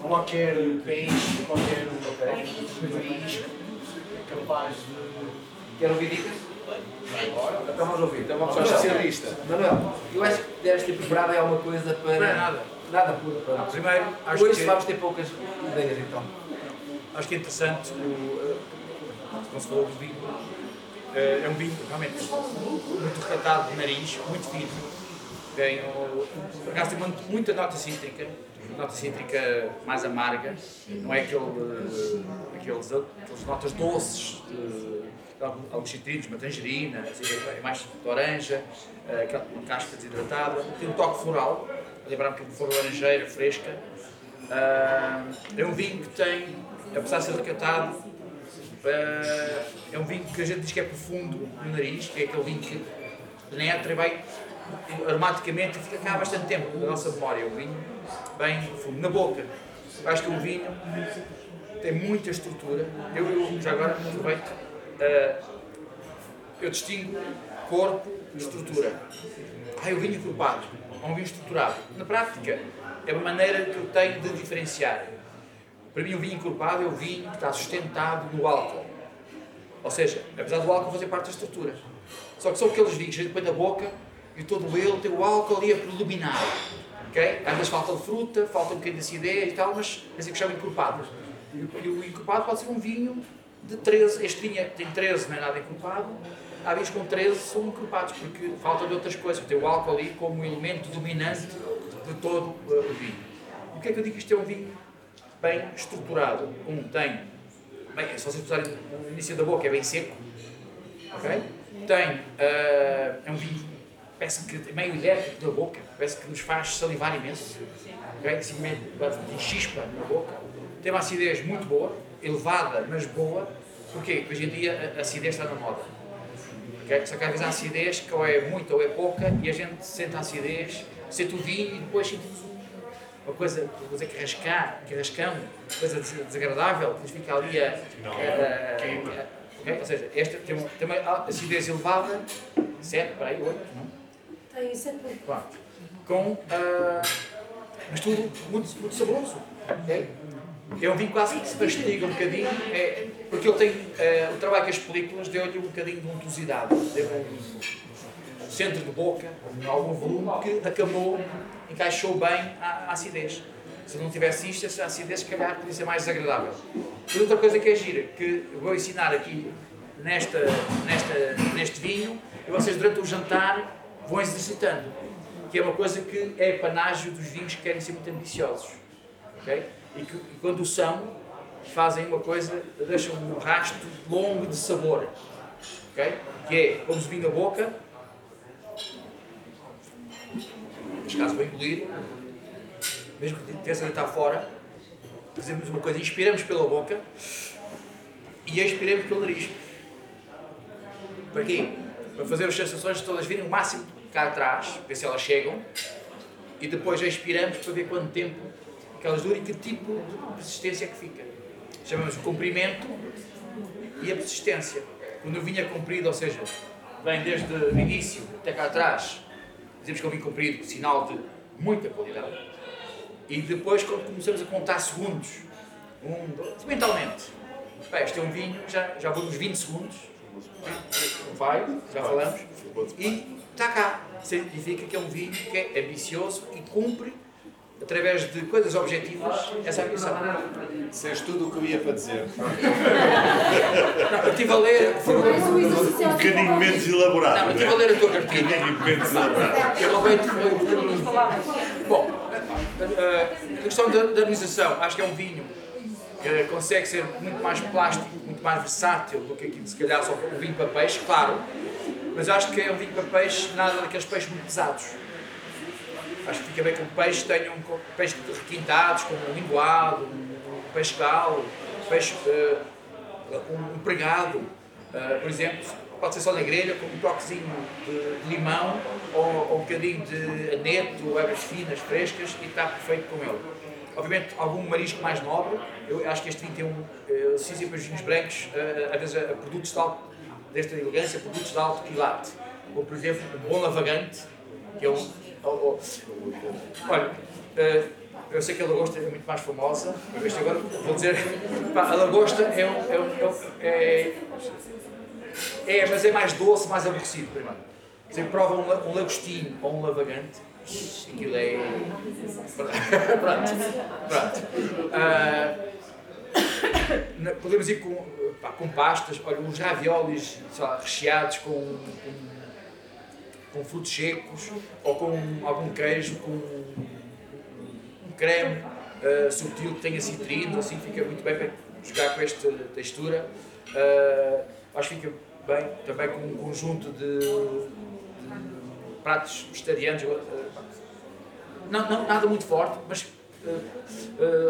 qualquer peixe, qualquer marisco é capaz de. Quer ouvir dicas? Então vamos ouvir. Então vamos Sou Manuel. especialista. Manuel, eu acho que deves ter preparado aí alguma coisa para. Não é nada. Nada puro para nós. Primeiro, acho Hoje que, vamos ter poucas ideias então. acho que é interessante, o, eh, como se falou do vinho, eh, é um vinho realmente muito recatado de nariz, muito fino. Tem, o- por acaso tem muito- muita nota cítrica, nota cítrica mais amarga, não é aquele, eh, aqueles, aquelas notas doces de, alguns citrinos, uma tangerina, é mais de laranja, eh, aquela casca desidratada, tem um toque floral, a lembrar um bocadinho de flor laranjeira, fresca. Ah, é um vinho que tem, apesar de ser recatado, ah, é um vinho que a gente diz que é profundo no nariz, que é aquele vinho que penetra e vai aromaticamente e fica cá há bastante tempo na nossa memória. É um vinho bem profundo. Na boca, acho que é um vinho tem muita estrutura. Eu, eu já agora aproveito, eu distingo corpo e estrutura. Ah, o vinho encorpado, é um vinho estruturado. Na prática, é uma maneira que eu tenho de diferenciar. Para mim, o vinho encorpado é o vinho que está sustentado no álcool. Ou seja, apesar do álcool fazer parte da estrutura. Só que são aqueles vinhos que a gente põe na boca e todo ele tem o álcool ali a predominar. Ok? Às falta de fruta, falta um bocadinho de acidez e tal, mas é assim que chama encorpado. E o encorpado pode ser um vinho de 13. Este vinho é- tem 13, não é nada encorpado. Há vinhos com 13 são encorpados, porque falta de outras coisas. Tem o álcool ali como elemento dominante de todo uh, o vinho. O que é que eu digo que isto é um vinho bem estruturado? Um tem, bem, se vocês puserem no início da boca, é bem seco. Ok? Tem, uh, é um vinho, parece que é meio elétrico da boca, parece que nos faz salivar imenso. Ok? Assim, meio chispa na boca. Tem uma acidez muito boa, elevada, mas boa. Porquê? Porque hoje em dia a acidez está na moda. Ok? Só que às vezes a acidez que ou é muita ou é pouca e a gente sente a acidez, sente o vinho e depois sentimos um, uma coisa, vou dizer que rascar, que rascão, coisa des- desagradável, que nos fica ali a. Não, a- a- a- ok? Ou seja, esta tem uma, tem uma acidez elevada, 7, para aí, 8, não? Tem sempre Pronto. Com. ah, mas tudo muito, muito saboroso. ok? É um vinho quase que se mastiga um bocadinho, é, porque ele tem. eh, o trabalho com as películas deu-lhe um bocadinho de untuosidade, deu um centro de boca, um- algum volume que acabou, encaixou bem à, à acidez. Se não tivesse isto, essa acidez, se calhar, podia ser mais desagradável. E outra coisa que é gira, que eu vou ensinar aqui nesta, nesta, neste vinho, e vocês durante o jantar vão exercitando, que é uma coisa que é panágio dos vinhos que querem ser muito ambiciosos. ok? E que e quando o são, fazem uma coisa, deixam um rastro longo de sabor. ok? Que é, vamos o vinho na boca, neste caso vou engolir, mesmo que tenha de estar fora, fazemos uma coisa, inspiramos pela boca e expiramos pelo nariz. Para quê? Para fazer as sensações todas virem o máximo cá atrás, ver se elas chegam, e depois expiramos para ver quanto tempo que elas duram e que tipo de persistência que fica. Chamamos o comprimento e a persistência. Quando o vinho é comprido, ou seja, vem desde o início até cá atrás, dizemos que é um vinho comprido, sinal de muita qualidade. E depois, quando começamos a contar segundos, um, dois, mentalmente, este é um vinho, já, já vou nos 20 segundos, vai, já falamos, e está cá. Significa que é um vinho que é ambicioso e cumpre, através de coisas objetivas, essa ambição. Disseste tudo o que eu ia para dizer. Não, eu estive a ler, um Um bocadinho menos elaborado. não, eu não estive a é? ler a tua Um cartilha. bocadinho menos elaborado. Eu aproveito. Bom, a questão da, da harmonização, acho que é um vinho que consegue ser muito mais plástico, muito mais versátil do que aquilo, se calhar, só o vinho para peixe, claro. Mas acho que é um vinho para peixe, nada daqueles peixes muito pesados. Acho que fica bem com peixe, tenham com peixes requintados, como um linguado, um peixe galo, peixe, eh, um pregado, eh, por exemplo, pode ser só na grelha, com um toquezinho de, limão ou, ou um bocadinho de aneto, ervas finas, frescas e está perfeito com ele. Obviamente, algum marisco mais nobre, eu acho que este vinho tem um, eh, sim, sempre os vinhos brancos, eh, às vezes a, a produtos de alto, desta elegância, produtos de alto quilate, como por exemplo um bom lavagante, que é um. Oh, oh, olha, eh, eu sei que a lagosta é muito mais famosa, mas agora vou dizer, pá, a lagosta é um. É, um, é, um- é, é, mas é mais doce, mais aborrecido, primeiro. Você prova um, um lagostinho ou um lavagante, aquilo é. Pronto. Pronto. Na- podemos ir com, pá, com pastas, olha, uns raviolis lá, recheados com, com, com frutos secos ou com algum queijo, com um creme ah, subtil que tenha citrinos, assim fica muito bem para jogar com esta textura. Ah, acho que fica bem também com um conjunto de, de pratos vegetarianos. ah, não, não, nada muito forte, mas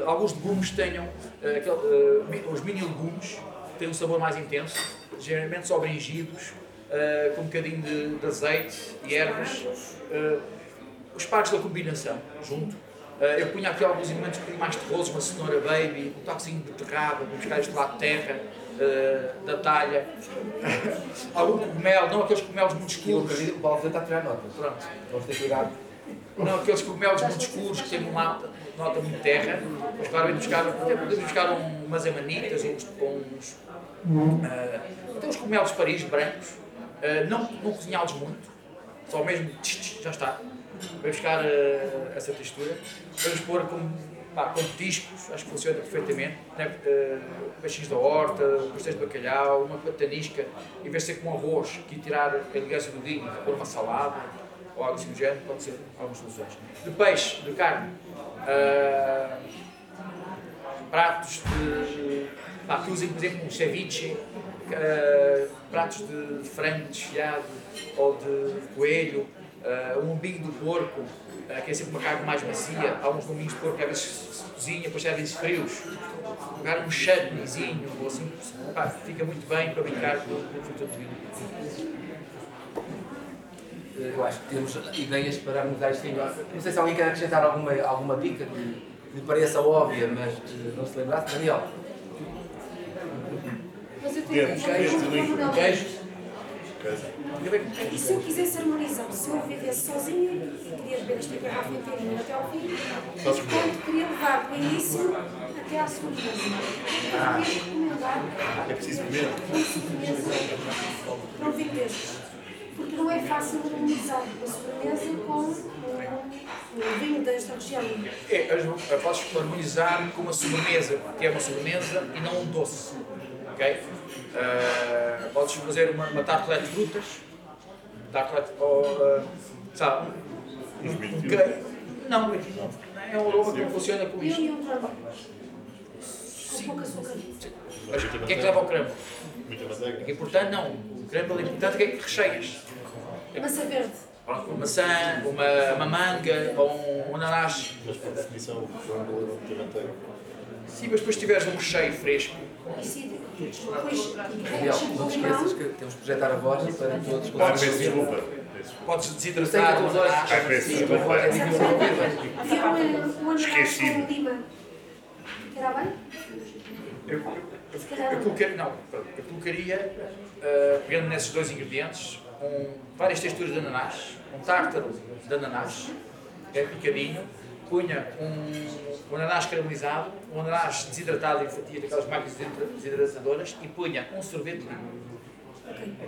alguns legumes tenham aquele, os mini legumes têm um sabor mais intenso, geralmente sobringidos, ah, com um bocadinho de, de azeite e ervas. Ah, os partes da combinação, junto. Ah, eu punha aqui alguns elementos um mais terrosos, uma cenoura baby, um toquezinho de beterraba, com buscar este lado de terra, da talha. Algum cogumelo, não aqueles cogumelos muito Eu escuros. o Paulo está a tirar notas. Pronto. Vamos ter cuidado. Não, aqueles cogumelos muito escuros que têm uma nota, nota muito terra, mas claramente buscar, até podemos buscar um, umas amanitas, uns, uns, ah, até uns cogumelos de Paris brancos, ah, não, não cozinhá-los muito, só mesmo tch, tch, já está. Vamos buscar ah, essa textura. Vamos pôr com, pá, com petiscos, acho que funciona perfeitamente. Né? Uh, peixinhos da horta, pastéis de bacalhau, uma patanisca, em vez de ser com arroz, que tirar a elegância do vinho, pôr uma salada ou algo assim do género, pode ser algumas soluções. De peixe, de carne, ah, pratos de. Pá, que usem, por exemplo, um ceviche, ah, pratos de, de frango desfiado ou de coelho, ah, um lombinho do porco, ah, que é sempre uma carne mais macia. Há uns lombinhos de porco que às vezes se cozinha, depois servem-se frios. Pegar um chutneyzinho, ou assim, pá, fica muito bem para brincar com com fruta de vinho. eu acho que temos ideias para mudar isto. Não sei se alguém quer acrescentar alguma, alguma dica que lhe pareça óbvia, mas não se lembrasse. Daniel, Mas eu tenho. Queijo. E se eu quisesse harmonizar, se eu vivesse sozinho e queria beber esta garrafa inteirinha até ao fim, Posso portanto, queria levar do início até à sobremesa. Eu queria recomendar É preciso comer. um vinho destes. Porque não é fácil harmonizar uma sobremesa com um, vinho desta região. É, eu posso harmonizar com uma sobremesa, que é uma sobremesa e não um doce. Ok? Ah, podes fazer uma, uma tartelete de frutas, tartelete, ou, ah, sabe, um, um, queijo. Não, é um aroma que não funciona com isto. e um creme. Açúcar. Mas o que é que leva ao creme? Muita O manteiga. que é importante não. O creme ali importante é que recheias. Massa verde. Pronto, Uma maçã, uma, uma manga ou um ananás. Mas por definição, o frango leva muita manteiga. Sim, mas depois tiveres um recheio fresco, E se depois não te esqueças que temos que projetar a voz para todos Ah, conseguirem peço desculpa. Peço desculpa. podes desidratar a o tua voz ananás. Ah, peço desculpa. Esqueci-me. Era bem? Eu, eu, eu, colocaria, não, eu colocaria, ah, pegando nesses dois ingredientes, um, várias texturas de ananás, um tártaro de ananás, que é picadinho, punha um, um ananás caramelizado, um ananás desidratado em fatias daquelas máquinas desidra- desidratadoras e punha um sorvete de limão.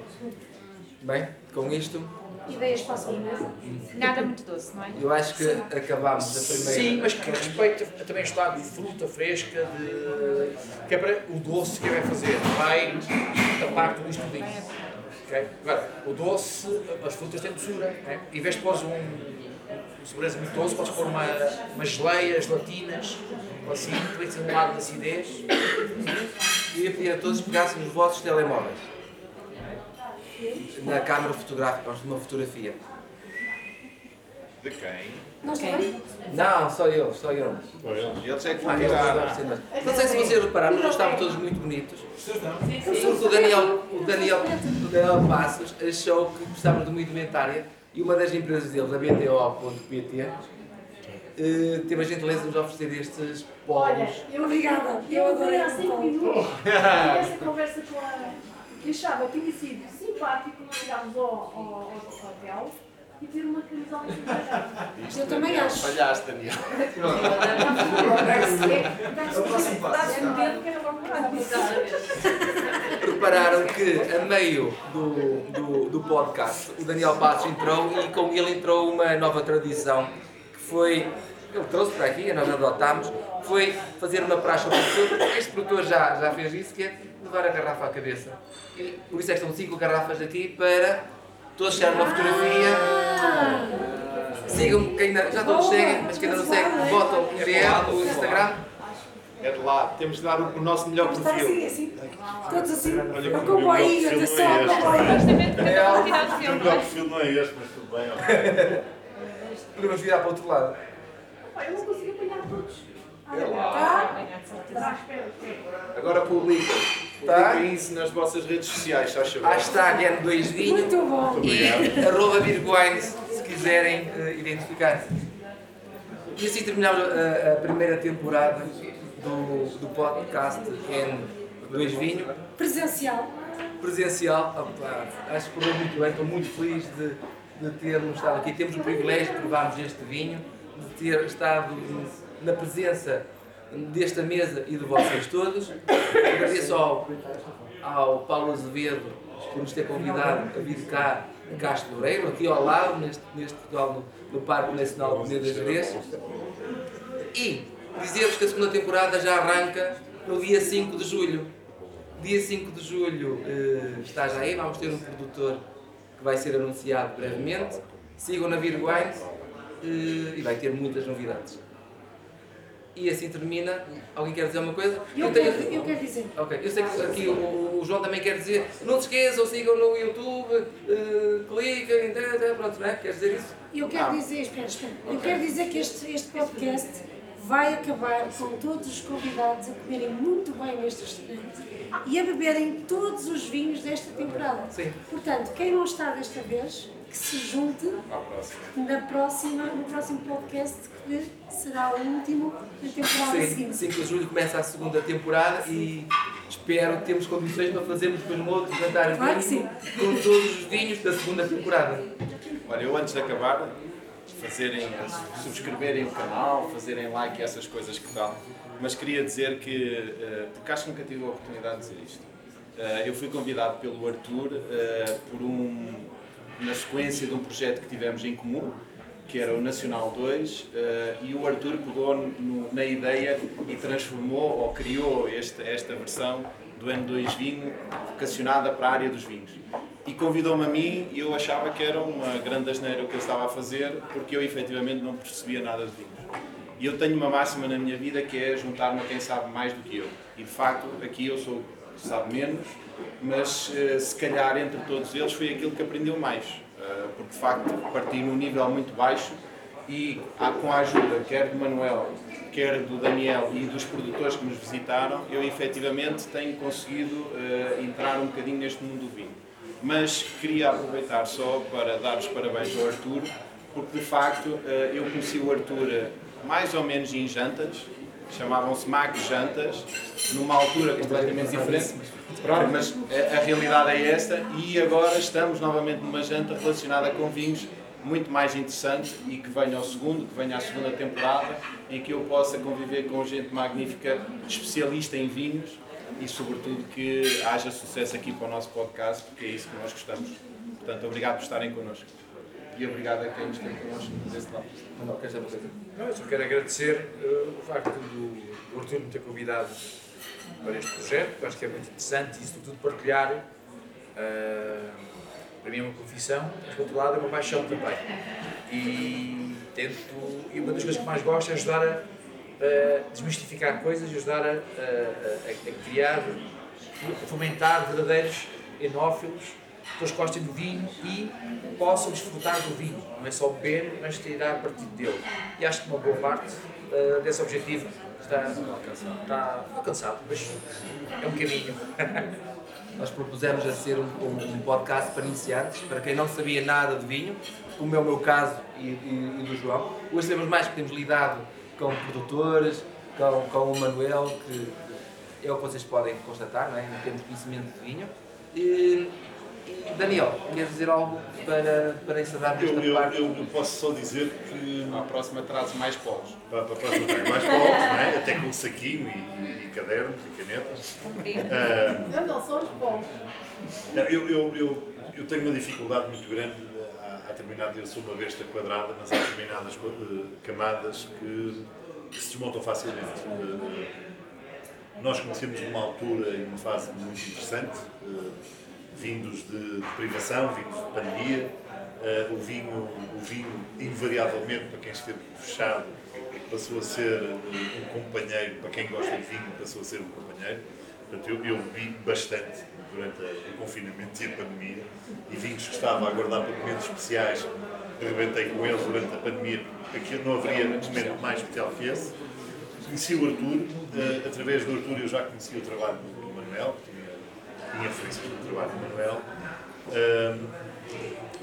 bem, com isto, Ideias para a sobremesa? Nada muito doce, não é? eu acho que acabámos a primeira. Sim, mas que respeita também o estado de fruta fresca, de, que é para o doce que vai fazer, vai tapar tudo isto tudinho. Ok? Agora, o doce, as frutas têm doçura. Né? Em vez de pôr um, uma sobremesa muito doce, podes pôr uma, umas geleias latinas, ou assim, que vai ter um lado de acidez. E eu pedir a todos que pegassem os vossos telemóveis na câmara fotográfica, de uma fotografia. De quem? Nós também? Não, só eu, só eu. Eles- Eles é que Ah, vão eu tirar. não sei, mas- Não sei se vocês repararam, nós estávamos todos muito bonitos. Porque o Daniel, o Daniel, o Daniel Passos achou que precisávamos de uma indumentária e uma das empresas deles, a BTO.pt, eh, teve a gentileza de nos oferecer estes Olha, polos. eu Obrigada, eu Eu adorei há esse 5 tom. minutos. Tive essa conversa com a. que achava que tinha sido simpático nós chegarmos ao, ao, ao hotel e ter uma camisola em cima da cama. Eu também acho. Falhaste, Daniel. Dedo que era logo para Repararam que a meio do, do, do podcast o Daniel Passos entrou e com ele entrou uma nova tradição que foi, ele trouxe para aqui, nós adotámos, foi fazer uma praxe ao produtor. Este produtor já, já fez isso, que é levar a garrafa à cabeça. E por isso é que estão cinco garrafas aqui para todos tirarem uma fotografia. Sigam, quem ainda, já todos seguem, mas quem ainda não segue, votam em DM no Instagram. É de lá. Temos de dar o, o nosso melhor Estar perfil. assim, assim. Todos assim. Olha que o meu aí, perfil atenção, não é É, estou a tirar o O meu perfil não é este, mas tudo bem. ok. Podemos virar para o outro lado. Eu não consigo apanhar todos. Ah, É lá. Tá? À espera. Agora publica. Tá. Publiquem isso nas vossas redes sociais, está a. Hashtag N2Vinho. Muito bom. e arroba Virguines, se quiserem eh, identificar. E assim terminamos a, a primeira temporada do, do podcast N2 Vinho, Presencial. presencial. Opa, acho que correu muito bem, estou muito feliz de, de termos estado aqui. Temos o privilégio de provarmos este vinho, de ter estado na presença desta mesa e de vocês todos. Agradeço ao, ao Paulo Azevedo por nos ter convidado a vir cá a Castro Loureiro, aqui ao lado, neste, neste no, no Parque Nacional de Peneda Jerez. E dizer-vos que a segunda temporada já arranca no dia 5 de julho. Dia 5 de julho eh, está já aí, vamos ter um produtor que vai ser anunciado brevemente. Sigam na Virguines eh, e vai ter muitas novidades. E assim termina. Alguém quer dizer uma coisa? Eu tenho- quero, eu quero dizer. Ok, eu sei que aqui o, o João também quer dizer, não se esqueçam, sigam no YouTube, eh, cliquem, tá, tá, pronto, não é? Quer dizer isso? Eu quero dizer, espera, espera. Eu quero dizer que este, este podcast vai acabar com todos os convidados a comerem muito bem neste restaurante e a beberem todos os vinhos desta temporada. Sim. Portanto, quem não está desta vez, que se junte na próxima, no próximo podcast que será o último da temporada Sim, seguinte. 5 de julho começa a segunda temporada e espero que temos condições para fazermos depois um outro jantar Claro com todos os vinhos da segunda temporada. Olha, eu antes de acabar, fazerem, subscreverem o canal, fazerem like e essas coisas que tal, mas queria dizer que, eh, porque acho que nunca tive a oportunidade de dizer isto, Eh, eu fui convidado pelo Arthur eh, por um, na sequência de um projeto que tivemos em comum, que era o Nacional 2, eh, e o Arthur pegou no- na ideia e transformou ou criou este, esta versão do N2 Vinho vocacionada para a área dos vinhos. E convidou-me a mim e eu achava que era uma grande asneira o que eu estava a fazer, porque eu efetivamente não percebia nada de vinhos. E eu tenho uma máxima na minha vida que é juntar-me a quem sabe mais do que eu. E de facto, aqui eu sou sabe menos, mas eh, se calhar entre todos eles foi aquilo que aprendeu mais. Eh, porque de facto parti num nível muito baixo e com a ajuda quer do Manuel, quer do Daniel e dos produtores que nos visitaram, eu efetivamente tenho conseguido eh, entrar um bocadinho neste mundo do vinho. Mas queria aproveitar só para dar os parabéns ao Arthur, porque de facto eu conheci o Arthur mais ou menos em jantas, chamavam-se Mag Jantas, numa altura completamente diferente. Pronto, mas a, a realidade é esta e agora estamos novamente numa janta relacionada com vinhos muito mais interessante e que venha ao segundo, que venha à segunda temporada, em que eu possa conviver com gente magnífica, especialista em vinhos e sobretudo que haja sucesso aqui para o nosso podcast, porque é isso que nós gostamos. Portanto, obrigado por estarem connosco. E obrigado a quem esteve connosco desse lado. Não, queres uma coisa? Não, eu só quero agradecer eh, o facto do do me ter convidado para este projeto, que acho que é muito interessante e, sobretudo, partilhar. eh, para mim é uma confissão, mas, por outro lado, é uma paixão também. E tento. E uma das coisas que mais gosto é ajudar a, a desmistificar coisas, ajudar a- a- a criar, a fomentar verdadeiros enófilos, pessoas gostem do vinho e possam desfrutar do vinho. Não é só beber, mas tirar partido dele. E acho que uma boa parte eh, desse objetivo está, está alcançado, mas é um caminho. Nós propusemos a ser um, um- um podcast para iniciantes, para quem não sabia nada de vinho, como é o meu caso e, e- e do João. Hoje temos mais que temos lidado com produtores, com, com o Manuel, que é o que vocês podem constatar, não é? em termos de conhecimento de vinho. E, Daniel, queres dizer algo para, para encerrarmos Eu, esta eu, parte? eu posso só dizer que À próxima traz mais polos. para, para a próxima tem mais povos, não é? até com saquinho e, e cadernos e canetas. Ah, Não, não, são os bons. eu, eu, eu, eu tenho uma dificuldade muito grande a, terminar de eu sou uma besta quadrada, mas há determinadas eh, camadas que, que se desmontam facilmente. Eh, nós conhecemos numa altura e uma fase muito interessante, eh, vindos de, de privação, vindos de pandemia. Eh, o, vinho, o vinho, invariavelmente, para quem esteve fechado, passou a ser eh, um companheiro, para quem gosta de vinho, passou a ser um companheiro. Portanto, eu, eu vi bastante durante o confinamento e a pandemia e vinhos que estava a aguardar para momentos especiais. Arrebentei com eles durante a pandemia, porque não haveria momento mais especial que esse. Conheci o Arthur, eh, através do Arthur eu já conhecia o trabalho do Manuel, tinha referências do trabalho do Manuel. Ahm,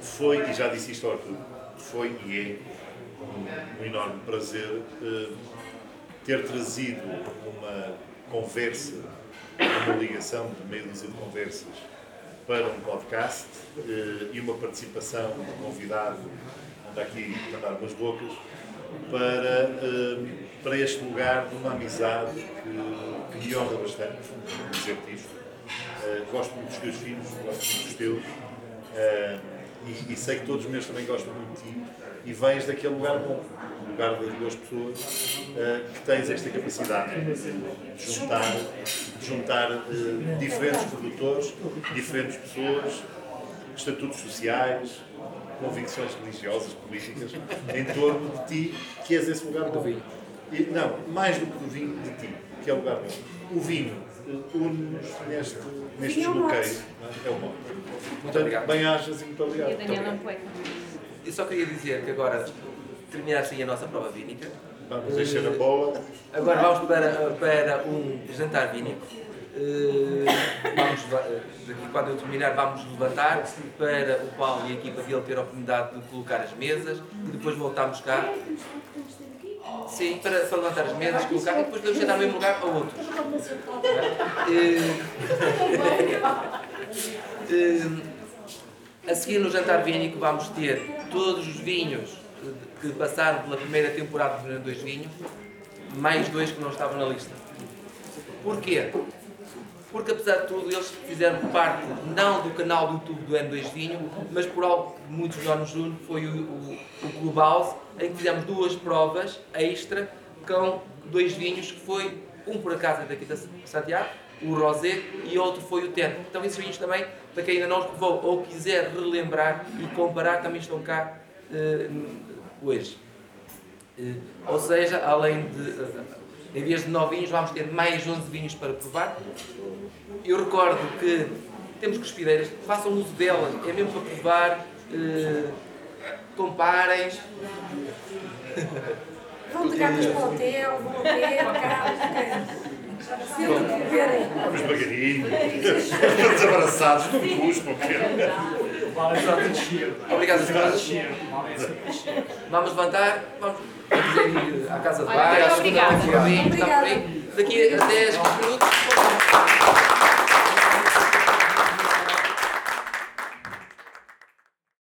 foi, e já disse isto ao Arthur, foi e é um, um enorme prazer eh, ter trazido uma conversa, uma ligação de meia dúzia de conversas para um podcast eh, e uma participação de convidado, anda aqui a dar umas bocas, para, eh, para este lugar de uma amizade que, que me honra bastante, vou dizer-te isto. Eh, gosto muito dos teus filhos, gosto muito dos teus. eh, e, e sei que todos os meus também gostam muito de ti e vens daquele lugar bom, um lugar de duas pessoas eh, que tens esta capacidade de juntar, de juntar diferentes produtores, diferentes pessoas, estatutos sociais, convicções religiosas, políticas, em torno de ti, que és esse lugar bom. E, não, mais do que do vinho, de ti, que é o lugar bom. O vinho une-nos neste, neste Vinho é o desbloqueio. é? É o mote. Portanto, obrigado. bem-ajas e muito E obrigado. a Daniela não foi. Eu só queria dizer que agora termina assim a nossa prova vínica Vamos encher a bola. Agora vamos para, para um jantar vínico. Eh, vamos, eh, daqui quando eu terminar, vamos levantar para o Paulo e a equipa dele ter a oportunidade de colocar as mesas e depois voltamos cá. Sim, para, para levantar as mesas, colocar e depois podemos sentar no mesmo lugar a outros. Eh, a seguir no jantar vínico vamos ter todos os vinhos que passaram pela primeira temporada do Dois Vinhos, mais dois que não estavam na lista. Porquê? Porque apesar de tudo eles fizeram parte não do canal do YouTube do N2 Vinho, mas por algo que muitos nós nos une, foi o, o, o Clubhouse, em que fizemos duas provas extra com dois vinhos, que foi um por acaso é daqui de Santiago, o Rosé, e outro foi o Teno. Então esses vinhos também, para quem ainda não os provou ou quiser relembrar e comparar, também estão cá uh, hoje. Uh, ou seja, além de, em vez de 9 vinhos, vamos ter mais 11 vinhos para provar. Eu recordo que temos cuspideiras, façam uso delas, é mesmo para provar, comparem. Vão de gatas para o hotel, vão ver, carros, Vamos devagarinho, todos abraçados, não cuspam, Obrigado, senhoras. Vamos levantar, vamos a Casas Olha, Baixas, obrigada. Daqui a 10 minutos.